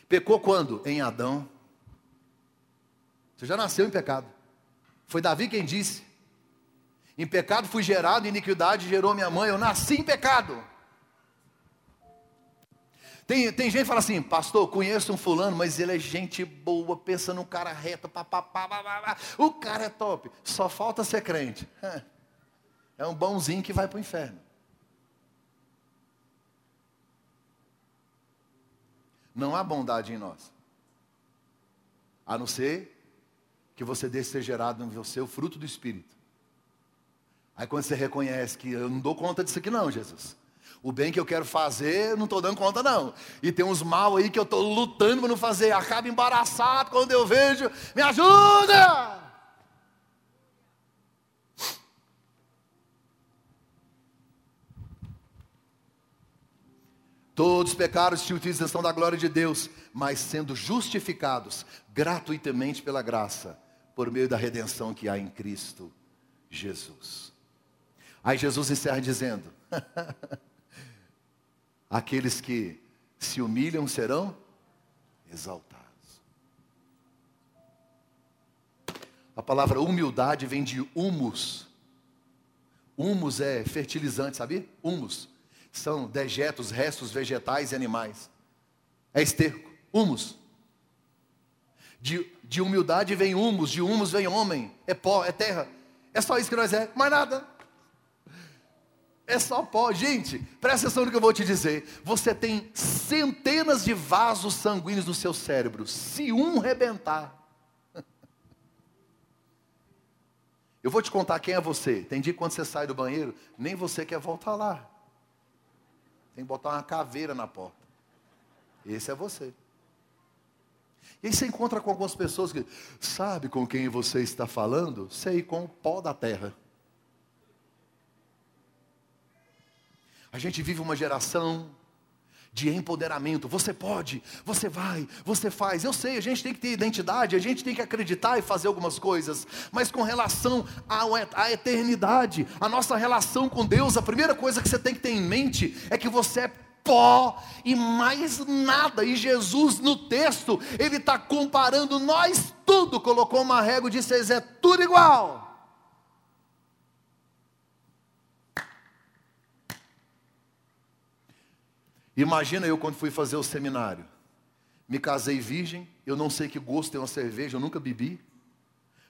Pecou quando? Em Adão. Você já nasceu em pecado. Foi Davi quem disse: Em pecado fui gerado, iniquidade gerou minha mãe. Eu nasci em pecado. Tem, tem gente que fala assim, pastor, conheço um fulano, mas ele é gente boa, pensa num cara reto, papapá, o cara é top, só falta ser crente. [LAUGHS] É um bonzinho que vai para o inferno. Não há bondade em nós. A não ser que você deixe ser gerado em você o fruto do Espírito. Aí quando você reconhece que eu não dou conta disso aqui não, Jesus. O bem que eu quero fazer, não estou dando conta, não. E tem uns mal aí que eu estou lutando para não fazer. Acaba embaraçado quando eu vejo. Me ajuda! Todos pecaram e utilização da glória de Deus, mas sendo justificados gratuitamente pela graça, por meio da redenção que há em Cristo Jesus. Aí Jesus encerra dizendo: [LAUGHS] Aqueles que se humilham serão exaltados. A palavra humildade vem de humus. Humus é fertilizante, sabia? Humus. São dejetos, restos vegetais e animais. É esterco. Humus. De, de humildade vem humus, de humus vem homem. É pó, é terra. É só isso que nós é, mais nada. É só pó. Gente, presta atenção no que eu vou te dizer. Você tem centenas de vasos sanguíneos no seu cérebro. Se um rebentar. [LAUGHS] Eu vou te contar quem é você. Tem dia que quando você sai do banheiro, nem você quer voltar lá. Tem que botar uma caveira na porta. Esse é você. E aí você encontra com algumas pessoas que sabe com quem você está falando? Sei, com o pó da terra. A gente vive uma geração de empoderamento. Você pode, você vai, você faz. Eu sei, a gente tem que ter identidade, a gente tem que acreditar e fazer algumas coisas, mas com relação à eternidade, a nossa relação com Deus, a primeira coisa que você tem que ter em mente é que você é pó e mais nada. E Jesus, no texto, ele está comparando nós tudo, colocou uma régua e disse: é tudo igual. Imagina eu quando fui fazer o seminário. Me casei virgem, eu não sei que gosto tem uma cerveja, eu nunca bebi.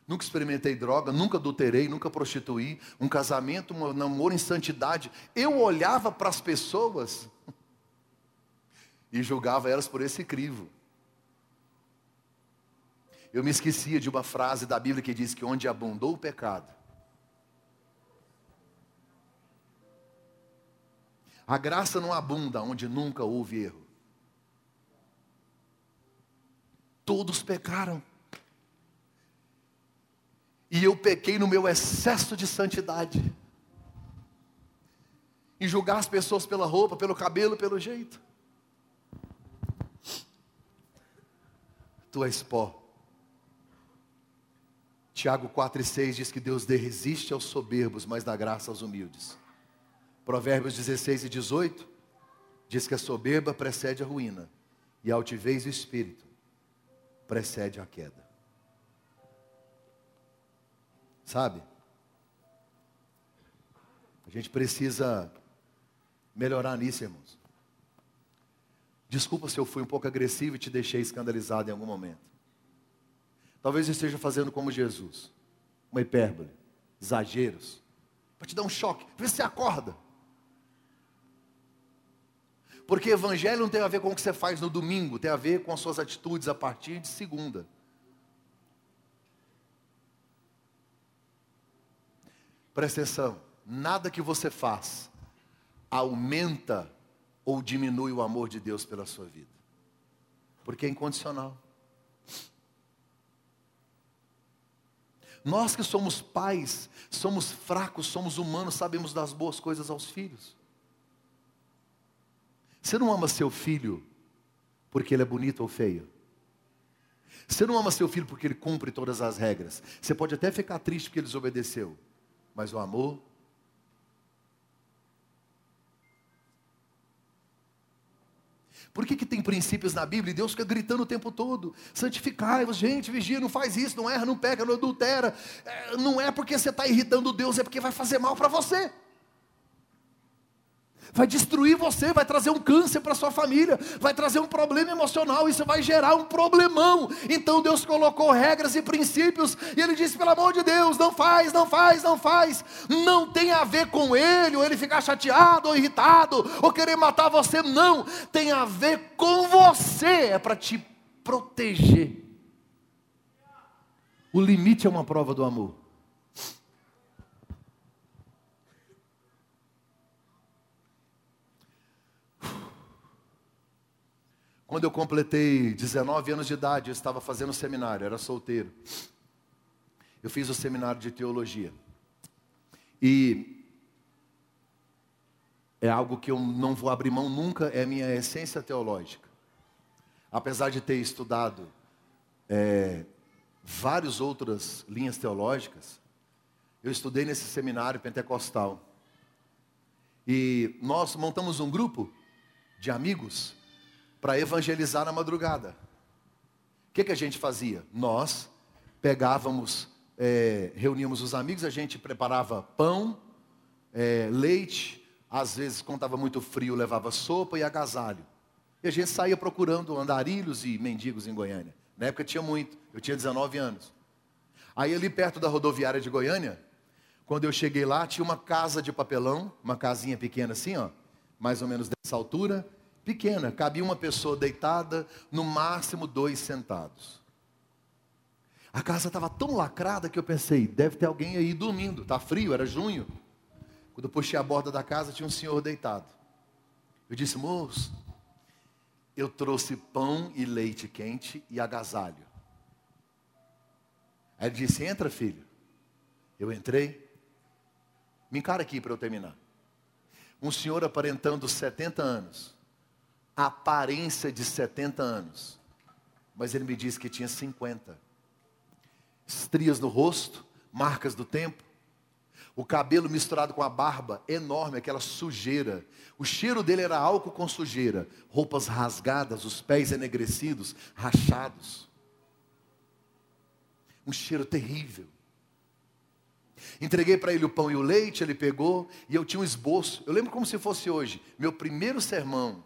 Nunca experimentei droga, nunca adulterei, nunca prostituí. Um casamento, um namoro em santidade. Eu olhava para as pessoas [LAUGHS] e julgava elas por esse crivo. Eu me esquecia de uma frase da Bíblia que diz que onde abundou o pecado, A graça não abunda onde nunca houve erro. Todos pecaram. E eu pequei no meu excesso de santidade. em julgar as pessoas pela roupa, pelo cabelo, pelo jeito. Tu és pó. Tiago 4 e 6 diz que Deus resiste aos soberbos, mas dá graça aos humildes. Provérbios 16 e 18 diz que a soberba precede a ruína e a altivez do espírito precede a queda. Sabe? A gente precisa melhorar nisso, irmãos. Desculpa se eu fui um pouco agressivo e te deixei escandalizado em algum momento. Talvez eu esteja fazendo como Jesus, uma hipérbole, exageros, para te dar um choque, ver se você acorda. Porque evangelho não tem a ver com o que você faz no domingo, tem a ver com as suas atitudes a partir de segunda. Presta atenção, nada que você faz aumenta ou diminui o amor de Deus pela sua vida. Porque é incondicional. Nós que somos pais, somos fracos, somos humanos, sabemos das boas coisas aos filhos. Você não ama seu filho porque ele é bonito ou feio. Você não ama seu filho porque ele cumpre todas as regras. Você pode até ficar triste porque ele desobedeceu, mas o amor Por que, que tem princípios na Bíblia e Deus fica gritando o tempo todo? Santificai-vos, gente, vigia, não faz isso, não erra, não peca, não adultera. É, não é porque você está irritando Deus, é porque vai fazer mal para você vai destruir você, vai trazer um câncer para sua família, vai trazer um problema emocional, isso vai gerar um problemão. Então Deus colocou regras e princípios, e Ele disse: pelo amor de Deus, não faz, não faz, não faz. Não tem a ver com Ele, ou Ele ficar chateado, ou irritado, ou querer matar você, não. Tem a ver com você, é para te proteger. O limite é uma prova do amor. Quando eu completei 19 anos de idade, eu estava fazendo seminário, era solteiro. Eu fiz o seminário de teologia. E é algo que eu não vou abrir mão nunca, é a minha essência teológica. Apesar de ter estudado é, várias outras linhas teológicas, eu estudei nesse seminário pentecostal. E nós montamos um grupo de amigos para evangelizar na madrugada. O que, que a gente fazia? Nós pegávamos, é, reuníamos os amigos, a gente preparava pão, é, leite, às vezes, quando estava muito frio, levava sopa e agasalho. E a gente saía procurando andarilhos e mendigos em Goiânia. Na época tinha muito, eu tinha 19 anos. Aí ali perto da rodoviária de Goiânia, quando eu cheguei lá, tinha uma casa de papelão, uma casinha pequena assim, ó, mais ou menos dessa altura, pequena, cabia uma pessoa deitada, no máximo dois sentados. A casa estava tão lacrada que eu pensei, deve ter alguém aí dormindo, está frio, era junho. Quando eu puxei a borda da casa, tinha um senhor deitado. Eu disse, moço, eu trouxe pão e leite quente e agasalho. Aí ele disse, entra filho. Eu entrei. Me encara aqui para eu terminar. Um senhor aparentando 70 anos aparência de 70 anos, mas ele me disse que tinha 50. Estrias no rosto, marcas do tempo, o cabelo misturado com a barba, enorme, aquela sujeira. O cheiro dele era álcool com sujeira, roupas rasgadas, os pés enegrecidos, rachados. Um cheiro terrível. Entreguei para ele o pão e o leite, ele pegou e eu tinha um esboço. Eu lembro como se fosse hoje, meu primeiro sermão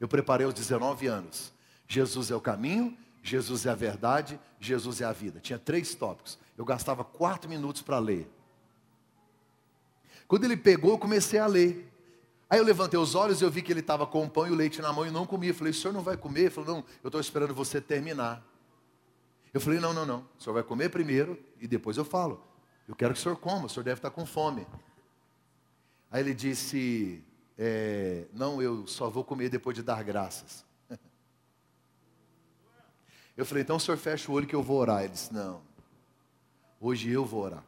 eu preparei aos 19 anos. Jesus é o caminho, Jesus é a verdade, Jesus é a vida. Tinha três tópicos. Eu gastava quatro minutos para ler. Quando ele pegou, eu comecei a ler. Aí eu levantei os olhos e eu vi que ele estava com o pão e o leite na mão e não comia. Eu falei, o senhor não vai comer? Ele falou, não, eu estou esperando você terminar. Eu falei, não, não, não. O senhor vai comer primeiro e depois eu falo. Eu quero que o senhor coma, o senhor deve estar com fome. Aí ele disse, é, não, eu só vou comer depois de dar graças. [LAUGHS] Eu falei, então o senhor fecha o olho que eu vou orar. Ele disse, não, hoje eu vou orar.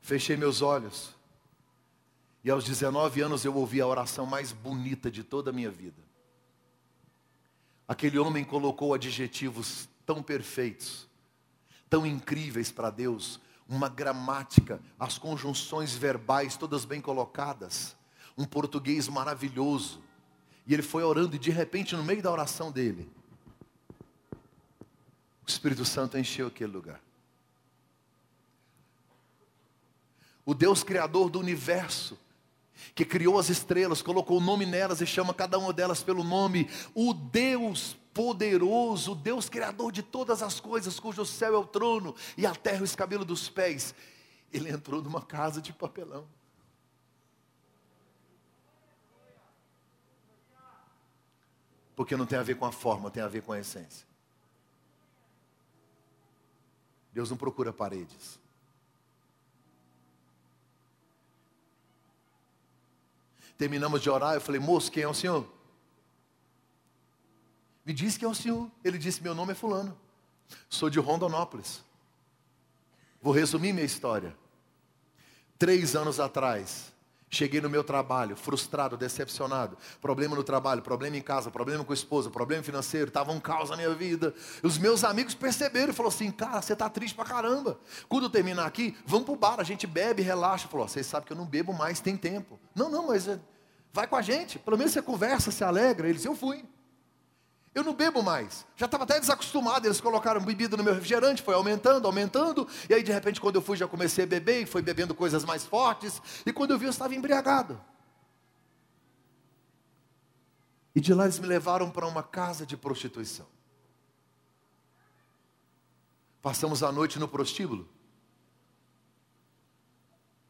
Fechei meus olhos, E aos 19 anos eu ouvi a oração mais bonita de toda a minha vida. Aquele homem colocou adjetivos tão perfeitos, tão incríveis para Deus, uma gramática, as conjunções verbais todas bem colocadas, um português maravilhoso. E ele foi orando e de repente no meio da oração dele, o Espírito Santo encheu aquele lugar. O Deus criador do universo que criou as estrelas, colocou o nome nelas e chama cada uma delas pelo nome, o Deus poderoso, Deus criador de todas as coisas, cujo céu é o trono e a terra o escabelo dos pés. Ele entrou numa casa de papelão. Porque não tem a ver com a forma, tem a ver com a essência. Deus não procura paredes. Terminamos de orar, eu falei, moço, quem é o senhor? Me disse quem é o senhor. Ele disse, meu nome é fulano. Sou de Rondonópolis. Vou resumir minha história. Três anos atrás, cheguei no meu trabalho, frustrado, decepcionado. Problema no trabalho, problema em casa, problema com a esposa, problema financeiro, estava um caos na minha vida. Os meus amigos perceberam e falaram assim, cara, você está triste pra caramba. Quando terminar aqui, vamos pro bar, a gente bebe, relaxa. Falou, vocês sabem que eu não bebo mais, tem tempo. Não, não, mas é, vai com a gente. Pelo menos você conversa, se alegra. Eles, eu fui. Eu não bebo mais. Já estava até desacostumado. Eles colocaram bebida no meu refrigerante, foi aumentando, aumentando. E aí, de repente, quando eu fui, já comecei a beber e foi bebendo coisas mais fortes. E quando eu vi, eu estava embriagado. E de lá eles me levaram para uma casa de prostituição. Passamos a noite no prostíbulo.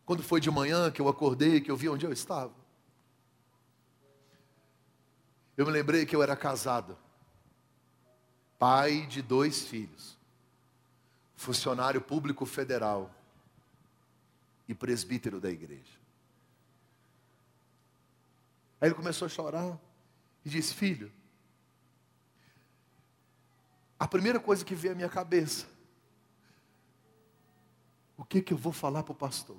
Quando foi de manhã que eu acordei, que eu vi onde eu estava. Eu me lembrei que eu era casado pai de dois filhos, funcionário público federal e presbítero da igreja. Aí ele começou a chorar e disse: Filho, a primeira coisa que veio à minha cabeça, o que que eu vou falar para o pastor?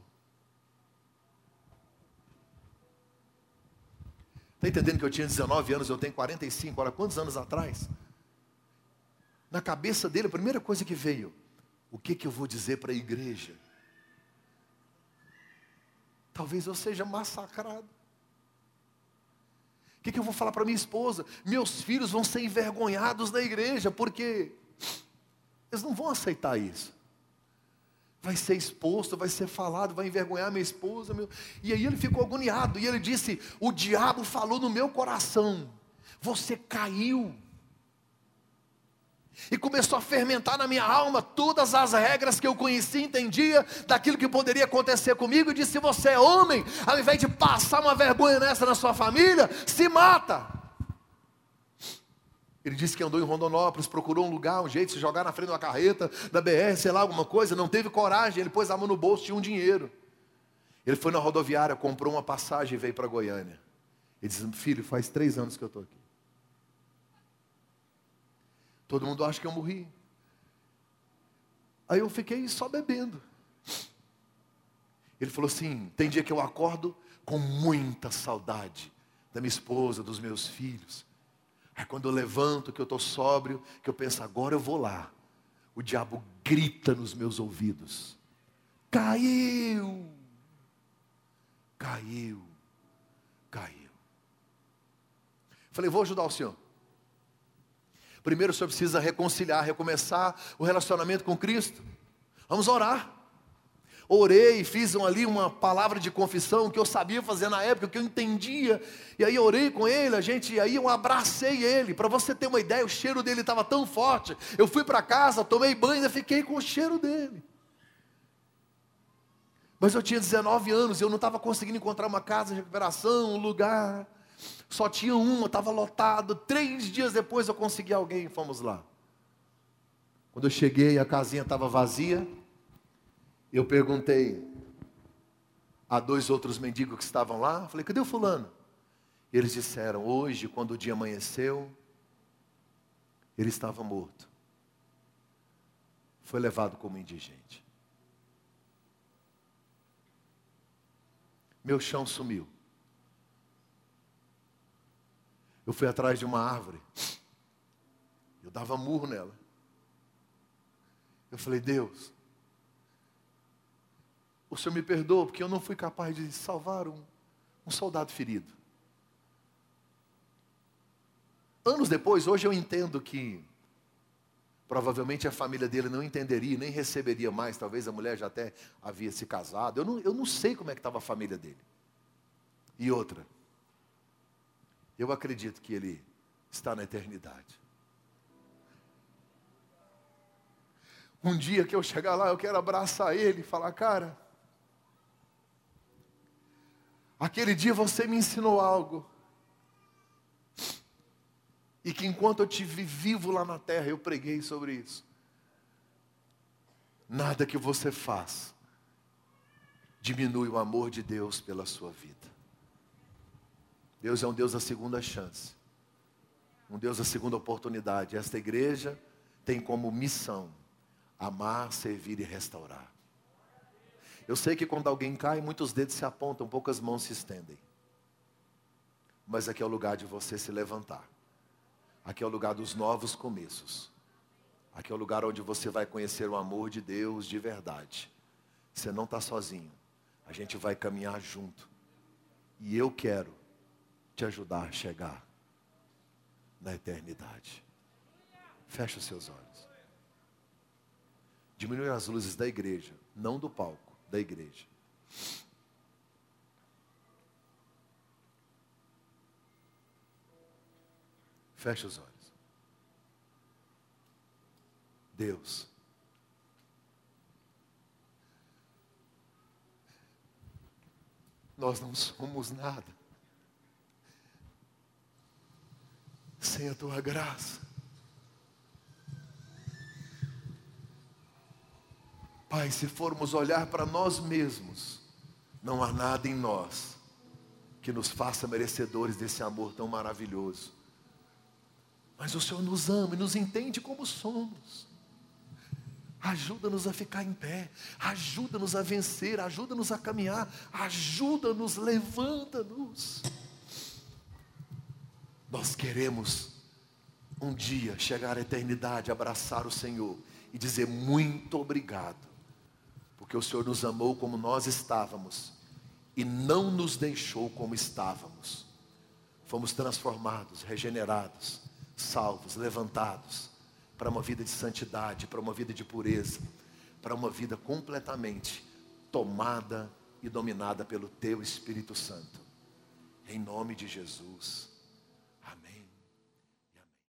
Está entendendo que eu tinha 19 anos, eu tenho 45, olha quantos anos atrás? Na cabeça dele, a primeira coisa que veio: o que, que eu vou dizer para a igreja? Talvez eu seja massacrado. O que, que eu vou falar para minha esposa? Meus filhos vão ser envergonhados na igreja, porque eles não vão aceitar isso. Vai ser exposto, vai ser falado, vai envergonhar minha esposa. Meu... E aí ele ficou agoniado. E ele disse: O diabo falou no meu coração. Você caiu e começou a fermentar na minha alma todas as regras que eu conhecia, entendia daquilo que poderia acontecer comigo. E disse: se você é homem, ao invés de passar uma vergonha nessa na sua família, se mata. Ele disse que andou em Rondonópolis, procurou um lugar, um jeito de se jogar na frente de uma carreta, da BR, sei lá, alguma coisa, não teve coragem, ele pôs a mão no bolso, tinha um dinheiro. Ele foi na rodoviária, comprou uma passagem e veio para Goiânia. Ele disse, filho, faz três anos que eu estou aqui. Todo mundo acha que eu morri. Aí eu fiquei só bebendo. Ele falou assim: tem dia que eu acordo com muita saudade da minha esposa, dos meus filhos. Aí quando eu levanto, que eu estou sóbrio, que eu penso, agora eu vou lá. O diabo grita nos meus ouvidos: caiu, caiu, caiu. Falei, vou ajudar o senhor. Primeiro o senhor precisa reconciliar, recomeçar o relacionamento com Cristo. Vamos orar. Orei, fiz ali uma palavra de confissão que eu sabia fazer na época, que eu entendia. E aí orei com ele, a gente, e aí eu abracei ele. Para você ter uma ideia, o cheiro dele estava tão forte. Eu fui para casa, tomei banho e fiquei com o cheiro dele. Mas eu tinha 19 anos, eu não estava conseguindo encontrar uma casa de recuperação, um lugar. Só tinha uma, estava lotado. Três dias depois eu consegui alguém e fomos lá. Quando eu cheguei, a casinha estava vazia. Eu perguntei a dois outros mendigos que estavam lá. Falei, cadê o fulano? Eles disseram, hoje, quando o dia amanheceu, ele estava morto. Foi levado como indigente. meu chão sumiu. Eu fui atrás de uma árvore. Eu dava murro nela. Eu falei, Deus, o Senhor me perdoa porque eu não fui capaz de salvar um, um soldado ferido. Anos depois, hoje eu entendo que provavelmente a família dele não entenderia, nem receberia mais. Talvez a mulher já até havia se casado. Eu não, eu não sei como é que estava a família dele. E outra, eu acredito que ele está na eternidade. Um dia que eu chegar lá, eu quero abraçar ele e falar, cara, aquele dia você me ensinou algo. E que enquanto eu tive vivo lá na terra, eu preguei sobre isso. Nada que você faz diminui o amor de Deus pela sua vida. Deus é um Deus da segunda chance, um Deus da segunda oportunidade. Esta igreja tem como missão amar, servir e restaurar. Eu sei que quando alguém cai, muitos dedos se apontam, poucas mãos se estendem. Mas aqui é o lugar de você se levantar. Aqui é o lugar dos novos começos. Aqui é o lugar onde você vai conhecer o amor de Deus de verdade. Você não está sozinho. A gente vai caminhar junto. E eu quero te ajudar a chegar na eternidade. Feche os seus olhos. Diminui as luzes da igreja, não do palco, da igreja. Feche os olhos. Deus. Nós não somos nada sem a tua graça. Pai, se formos olhar para nós mesmos, não há nada em nós que nos faça merecedores desse amor tão maravilhoso. Mas o Senhor nos ama e nos entende como somos. Ajuda-nos a ficar em pé, ajuda-nos a vencer, ajuda-nos a caminhar, ajuda-nos, levanta-nos. Nós queremos um dia chegar à eternidade, abraçar o Senhor e dizer muito obrigado, porque o Senhor nos amou como nós estávamos e não nos deixou como estávamos. Fomos transformados, regenerados salvos, levantados para uma vida de santidade, para uma vida de pureza, para uma vida completamente tomada e dominada pelo Teu Espírito Santo. Em nome de Jesus.